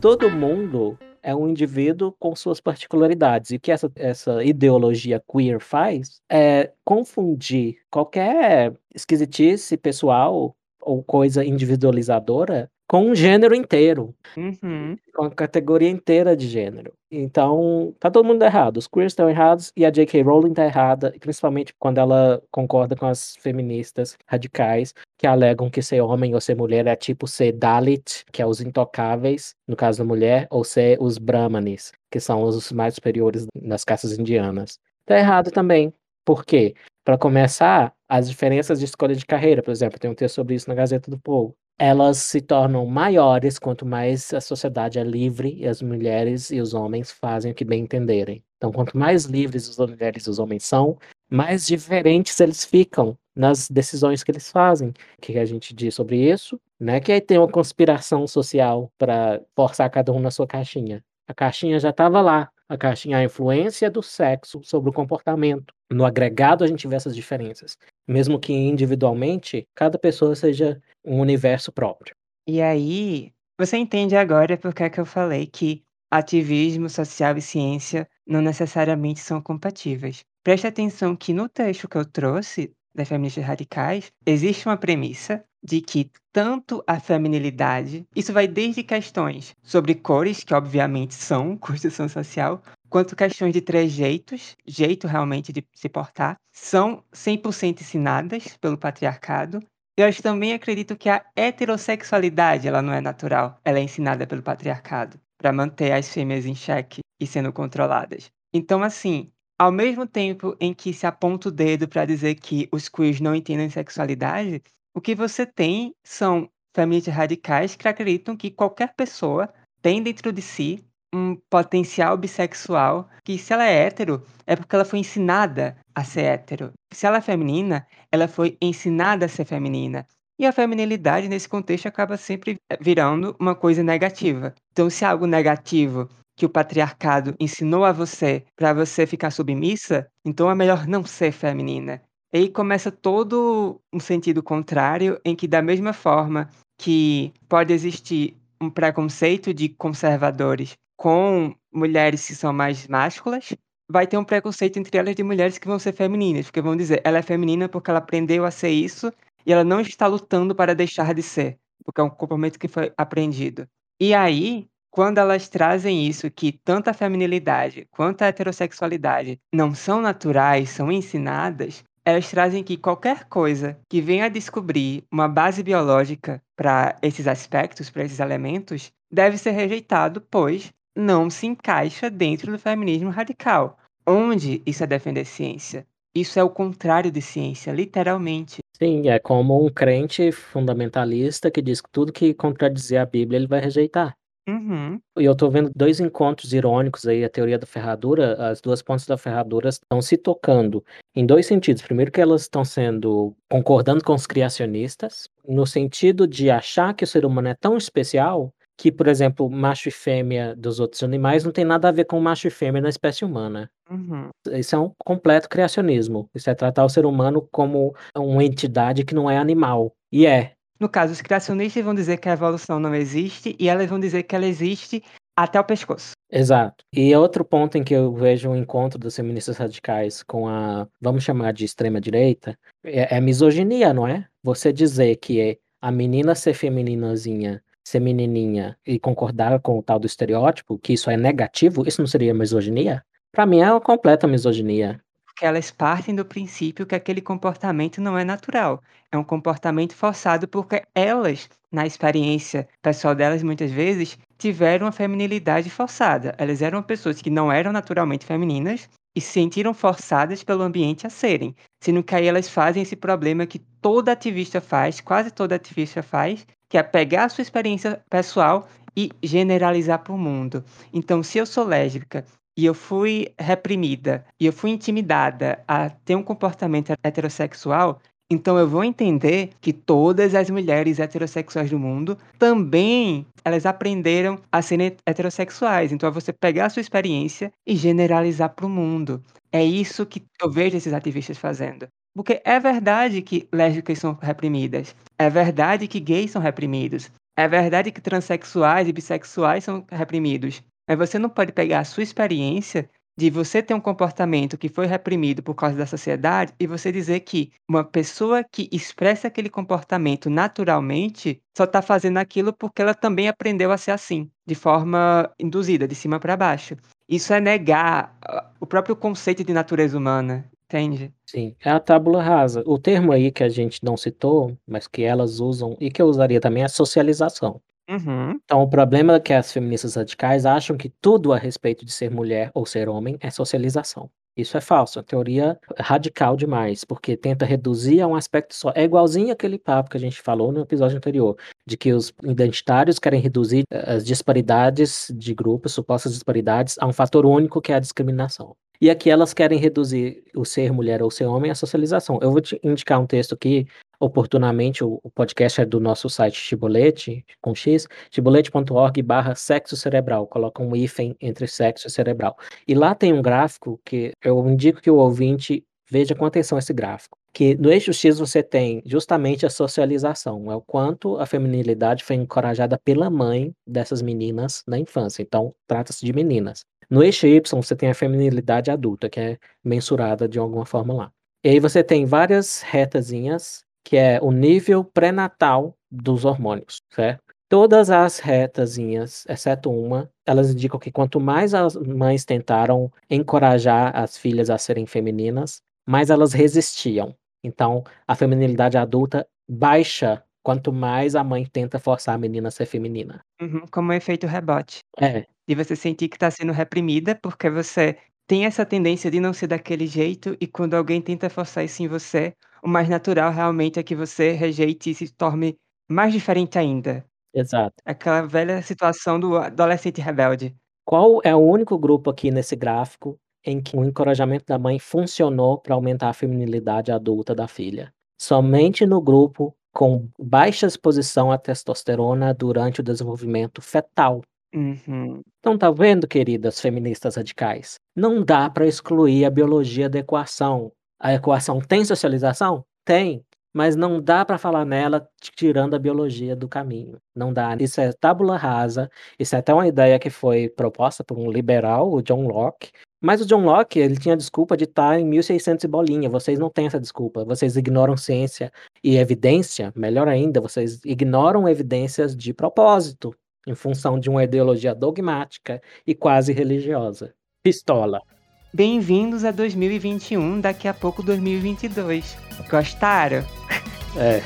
[SPEAKER 2] Todo mundo é um indivíduo com suas particularidades. E o que essa, essa ideologia queer faz é confundir qualquer esquisitice pessoal ou coisa individualizadora com um gênero inteiro,
[SPEAKER 3] Uhum.
[SPEAKER 2] com a categoria inteira de gênero. Então, tá todo mundo errado. Os queers estão errados e a J.K. Rowling tá errada, principalmente quando ela concorda com as feministas radicais que alegam que ser homem ou ser mulher é tipo ser Dalit, que é os intocáveis, no caso da mulher, ou ser os Brahmanes, que são os mais superiores nas castas indianas. Tá errado também. Por quê? Para começar, as diferenças de escolha de carreira, por exemplo, tem um texto sobre isso na Gazeta do Povo elas se tornam maiores quanto mais a sociedade é livre e as mulheres e os homens fazem o que bem entenderem. Então, quanto mais livres as mulheres e os homens são, mais diferentes eles ficam nas decisões que eles fazem. O que a gente diz sobre isso? Né? Que aí tem uma conspiração social para forçar cada um na sua caixinha. A caixinha já estava lá. A caixinha é a influência do sexo sobre o comportamento. No agregado, a gente vê essas diferenças. Mesmo que individualmente, cada pessoa seja um universo próprio.
[SPEAKER 3] E aí, você entende agora porque é que eu falei que ativismo social e ciência não necessariamente são compatíveis. Preste atenção que no texto que eu trouxe das feministas radicais, existe uma premissa de que tanto a feminilidade, isso vai desde questões sobre cores, que obviamente são construção social, quanto questões de trejeitos, jeito realmente de se portar, são 100% ensinadas pelo patriarcado. Eu também acredito que a heterossexualidade ela não é natural, ela é ensinada pelo patriarcado para manter as fêmeas em xeque e sendo controladas. Então, assim, ao mesmo tempo em que se aponta o dedo para dizer que os queers não entendem sexualidade, o que você tem são feministas radicais que acreditam que qualquer pessoa tem dentro de si um potencial bissexual que se ela é hétero, é porque ela foi ensinada a ser hétero. Se ela é feminina, ela foi ensinada a ser feminina. E a feminilidade, nesse contexto, acaba sempre virando uma coisa negativa. Então, se é algo negativo que o patriarcado ensinou a você para você ficar submissa, então é melhor não ser feminina. E aí começa todo um sentido contrário, em que, da mesma forma que pode existir um preconceito de conservadores com mulheres que são mais másculas, vai ter um preconceito entre elas de mulheres que vão ser femininas, porque vão dizer, ela é feminina porque ela aprendeu a ser isso e ela não está lutando para deixar de ser, porque é um comportamento que foi aprendido. E aí, quando elas trazem isso, que tanto a feminilidade quanto a heterossexualidade não são naturais, são ensinadas, elas trazem que qualquer coisa que venha a descobrir uma base biológica para esses aspectos, para esses elementos, deve ser rejeitado, pois não se encaixa dentro do feminismo radical. Onde isso é defender ciência? Isso é o contrário de ciência, literalmente.
[SPEAKER 2] Sim, é como um crente fundamentalista que diz que tudo que contradizer a Bíblia ele vai rejeitar.
[SPEAKER 3] Uhum.
[SPEAKER 2] E eu tô vendo dois encontros irônicos aí, a teoria da ferradura, as duas pontas da ferradura estão se tocando em dois sentidos. Primeiro que elas estão sendo concordando com os criacionistas, no sentido de achar que o ser humano é tão especial que, por exemplo, macho e fêmea dos outros animais não tem nada a ver com macho e fêmea na espécie humana.
[SPEAKER 3] Uhum.
[SPEAKER 2] Isso é um completo criacionismo. Isso é tratar o ser humano como uma entidade que não é animal. E é.
[SPEAKER 3] No caso, os criacionistas vão dizer que a evolução não existe e elas vão dizer que ela existe até o pescoço.
[SPEAKER 2] Exato. E outro ponto em que eu vejo um encontro dos feministas radicais com a, vamos chamar de extrema-direita, é, é misoginia, não é? Você dizer que a menina ser femininazinha, ser menininha e concordar com o tal do estereótipo, que isso é negativo, isso não seria misoginia? Pra mim é uma completa misoginia.
[SPEAKER 3] Porque elas partem do princípio que aquele comportamento não é natural. É um comportamento forçado porque elas, na experiência pessoal delas, muitas vezes, tiveram uma feminilidade forçada. Elas eram pessoas que não eram naturalmente femininas e se sentiram forçadas pelo ambiente a serem. Sendo que aí elas fazem esse problema que toda ativista faz, quase toda ativista faz, que é pegar a sua experiência pessoal e generalizar para o mundo. Então, se eu sou lésbica e eu fui reprimida e eu fui intimidada a ter um comportamento heterossexual, então eu vou entender que todas as mulheres heterossexuais do mundo também elas aprenderam a serem heterossexuais. Então é você pegar a sua experiência e generalizar para o mundo. É isso que eu vejo esses ativistas fazendo. Porque é verdade que lésbicas são reprimidas. É verdade que gays são reprimidos. É verdade que transexuais e bissexuais são reprimidos. Mas você não pode pegar a sua experiência de você ter um comportamento que foi reprimido por causa da sociedade e você dizer que uma pessoa que expressa aquele comportamento naturalmente só está fazendo aquilo porque ela também aprendeu a ser assim, de forma induzida, de cima para baixo. Isso é negar ah, o próprio conceito de natureza humana, entende?
[SPEAKER 2] Sim, é a tábula rasa. O termo aí que a gente não citou, mas que elas usam e que eu usaria também é socialização.
[SPEAKER 3] Uhum.
[SPEAKER 2] Então, o problema é que as feministas radicais acham que tudo a respeito de ser mulher ou ser homem é socialização. Isso é falso, é teoria radical demais, porque tenta reduzir a um aspecto só. É igualzinho aquele papo que a gente falou no episódio anterior, de que os identitários querem reduzir eh, as disparidades de grupos, supostas disparidades, a um fator único que é a discriminação. E aqui elas querem reduzir o ser mulher ou ser homem à socialização. Eu vou te indicar um texto aqui oportunamente, o, podcast é do nosso site Chibolete, com X, chibolete.org barra sexo cerebral, coloca um hífen entre sexo e cerebral. E lá tem um gráfico que eu indico que o ouvinte veja com atenção esse gráfico, que no eixo X você tem justamente a socialização, é o quanto a feminilidade foi encorajada pela mãe dessas meninas na infância, então trata-se de meninas. No eixo Y você tem a feminilidade adulta, que é mensurada de alguma forma lá. E aí você tem várias retazinhas que é o nível pré-natal dos hormônios, certo? Todas as retazinhas, exceto uma, elas indicam que quanto mais as mães tentaram encorajar as filhas a serem femininas, mais elas resistiam. Então, a feminilidade adulta baixa quanto mais a mãe tenta forçar a menina a ser feminina.
[SPEAKER 3] Uhum, como um efeito rebote.
[SPEAKER 2] É.
[SPEAKER 3] De você sentir que está sendo reprimida porque você tem essa tendência de não ser daquele jeito e quando alguém tenta forçar isso em você, o mais natural realmente é que você rejeite e se torne mais diferente ainda.
[SPEAKER 2] Exato.
[SPEAKER 3] Aquela velha situação do adolescente rebelde.
[SPEAKER 2] Qual é o único grupo aqui nesse gráfico em que o encorajamento da mãe funcionou para aumentar a feminilidade adulta da filha? Somente no grupo com baixa exposição à testosterona durante o desenvolvimento fetal.
[SPEAKER 3] Uhum.
[SPEAKER 2] Então tá vendo, queridas feministas radicais? Não dá para excluir a biologia da equação. A equação tem socialização? Tem, mas não dá para falar nela tirando a biologia do caminho. Não dá. Isso é tábula rasa. Isso é até uma ideia que foi proposta por um liberal, o John Locke. Mas o John Locke, ele tinha desculpa de estar em 1600 e bolinha. Vocês não têm essa desculpa. Vocês ignoram ciência e evidência. Melhor ainda, vocês ignoram evidências de propósito, em função de uma ideologia dogmática e quase religiosa. Pistola.
[SPEAKER 3] Bem-vindos a 2021, daqui a pouco 2022. Gostaram?
[SPEAKER 2] É,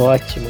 [SPEAKER 2] ótimo.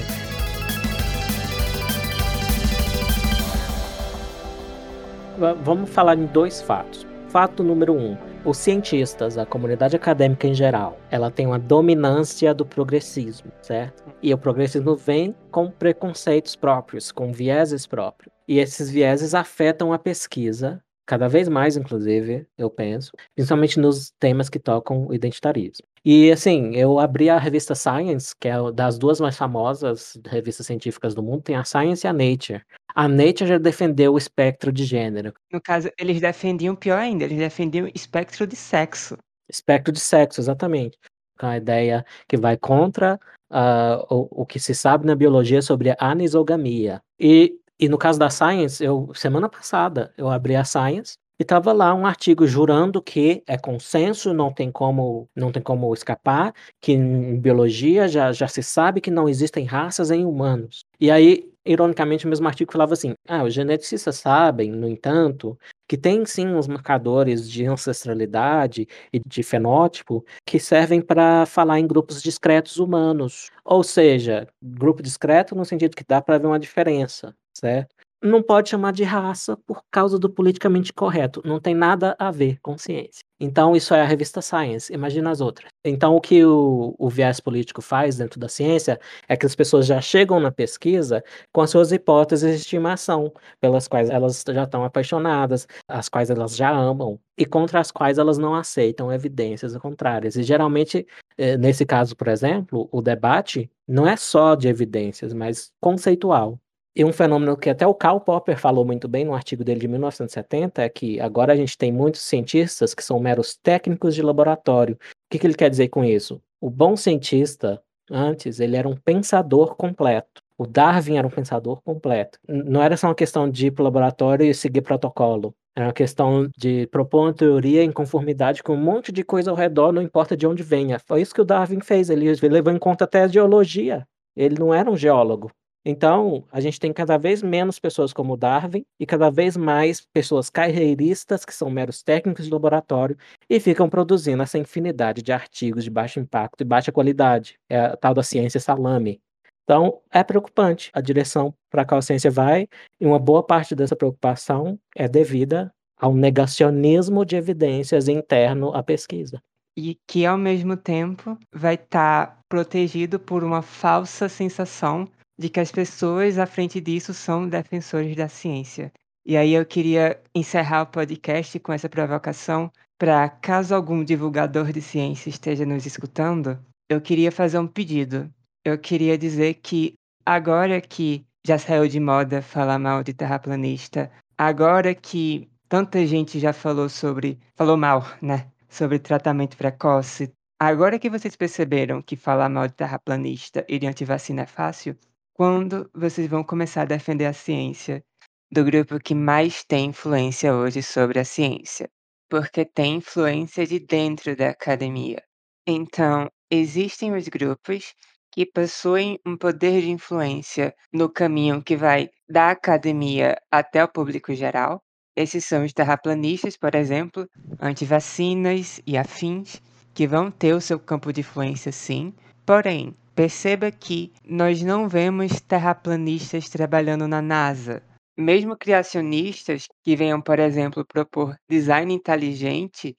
[SPEAKER 2] Vamos falar em dois fatos. Fato número um: os cientistas, a comunidade acadêmica em geral, ela tem uma dominância do progressismo, certo? E o progressismo vem com preconceitos próprios, com vieses próprios. E esses vieses afetam a pesquisa cada vez mais, inclusive, eu penso, principalmente nos temas que tocam o identitarismo. E assim, eu abri a revista Science, que é das duas mais famosas revistas científicas do mundo, tem a Science e a Nature. A Nature já defendeu o espectro de gênero.
[SPEAKER 3] No caso, eles defendiam pior ainda, eles defendiam espectro de sexo.
[SPEAKER 2] Espectro de sexo, exatamente. Com a ideia que vai contra uh, o, o que se sabe na biologia sobre a anisogamia. E E no caso da Science, eu semana passada eu abri a Science e estava lá um artigo jurando que é consenso, não tem como não tem como escapar, que em biologia já já se sabe que não existem raças em humanos. E aí, ironicamente, o mesmo artigo falava assim: "Ah, os geneticistas sabem, no entanto, que tem sim uns marcadores de ancestralidade e de fenótipo que servem para falar em grupos discretos humanos. Ou seja, grupo discreto no sentido que dá para ver uma diferença, certo? Não pode chamar de raça por causa do politicamente correto, não tem nada a ver com ciência. Então isso é a revista Science, imagina as outras. Então o que o, o viés político faz dentro da ciência é que as pessoas já chegam na pesquisa com as suas hipóteses de estimação, pelas quais elas já estão apaixonadas, as quais elas já amam, e contra as quais elas não aceitam evidências contrárias. E geralmente, eh, nesse caso, por exemplo, o debate não é só de evidências, mas conceitual. E um fenômeno que até o Karl Popper falou muito bem no artigo dele de 1970 é que agora a gente tem muitos cientistas que são meros técnicos de laboratório. O que, que ele quer dizer com isso? O bom cientista, antes, ele era um pensador completo. O Darwin era um pensador completo. Não era só uma questão de ir para o laboratório e seguir protocolo. Era uma questão de propor uma teoria em conformidade com um monte de coisa ao redor, não importa de onde venha. Foi isso que o Darwin fez. Ele levou em conta até a geologia. Ele não era um geólogo. Então, a gente tem cada vez menos pessoas como Darwin e cada vez mais pessoas carreiristas que são meros técnicos de laboratório e ficam produzindo essa infinidade de artigos de baixo impacto e baixa qualidade. É a tal da ciência salame. Então, é preocupante a direção para a qual a ciência vai, e uma boa parte dessa preocupação é devida ao negacionismo de evidências interno à pesquisa.
[SPEAKER 3] E que, ao mesmo tempo, vai estar tá protegido por uma falsa sensação de que as pessoas à frente disso são defensores da ciência. E aí eu queria encerrar o podcast com essa provocação para caso algum divulgador de ciência esteja nos escutando, eu queria fazer um pedido. Eu queria dizer que agora que já saiu de moda falar mal de terraplanista, agora que tanta gente já falou sobre, falou mal, né, sobre tratamento precoce, agora que vocês perceberam que falar mal de terraplanista e de antivacina é fácil, quando vocês vão começar a defender a ciência do grupo que mais tem influência hoje sobre a ciência? Porque tem influência de dentro da academia. Então, existem os grupos que possuem um poder de influência no caminho que vai da academia até o público geral. Esses são os terraplanistas, por exemplo, antivacinas e afins, que vão ter o seu campo de influência sim. Porém, Perceba que nós não vemos terraplanistas trabalhando na NASA. Mesmo criacionistas que venham, por exemplo, propor design inteligente,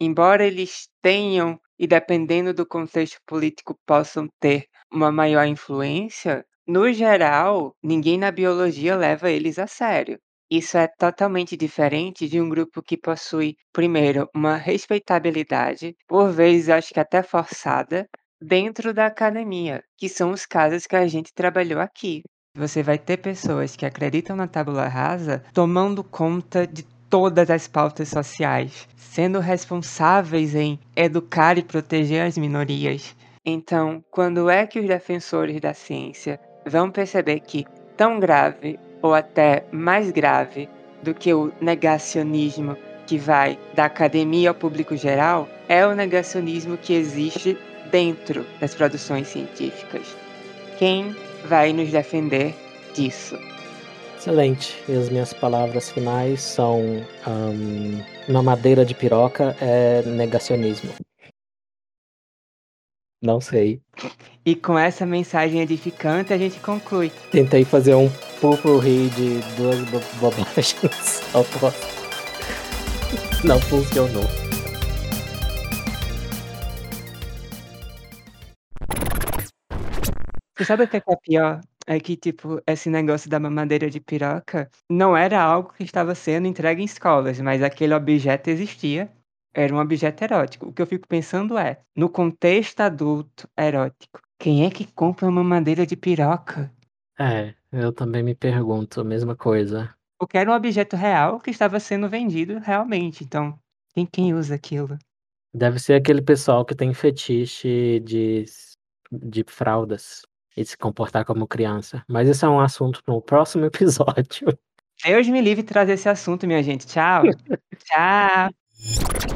[SPEAKER 3] embora eles tenham e dependendo do contexto político possam ter uma maior influência, no geral, ninguém na biologia leva eles a sério. Isso é totalmente diferente de um grupo que possui, primeiro, uma respeitabilidade, por vezes acho que até forçada, dentro da academia, que são os casos que a gente trabalhou aqui. Você vai ter pessoas que acreditam na tábula rasa tomando conta de todas as pautas sociais, sendo responsáveis em educar e proteger as minorias. Então, quando é que os defensores da ciência vão perceber que tão grave ou até mais grave do que o negacionismo que vai da academia ao público geral é o negacionismo que existe dentro das produções científicas. Quem vai nos defender disso?
[SPEAKER 2] Excelente. E as minhas palavras finais são: um, uma madeira de piroca é negacionismo. Não sei.
[SPEAKER 3] E com essa mensagem edificante a gente conclui.
[SPEAKER 2] Tentei fazer um pupurri de duas bobagens. Não funcionou.
[SPEAKER 3] Você sabe o que é, que é pior? É que, tipo, esse negócio da mamadeira de piroca não era algo que estava sendo entregue em escolas, mas aquele objeto existia. Era um objeto erótico. O que eu fico pensando é, no contexto adulto erótico, quem é que compra uma mamadeira de piroca?
[SPEAKER 2] É, eu também me pergunto a mesma coisa.
[SPEAKER 3] Porque era um objeto real que estava sendo vendido realmente. Então, quem, quem usa aquilo?
[SPEAKER 2] Deve ser aquele pessoal que tem fetiche de, de fraldas. E se comportar como criança. Mas isso é um assunto para um próximo episódio.
[SPEAKER 3] Deus me livre de trazer esse assunto, minha gente. Tchau. Tchau.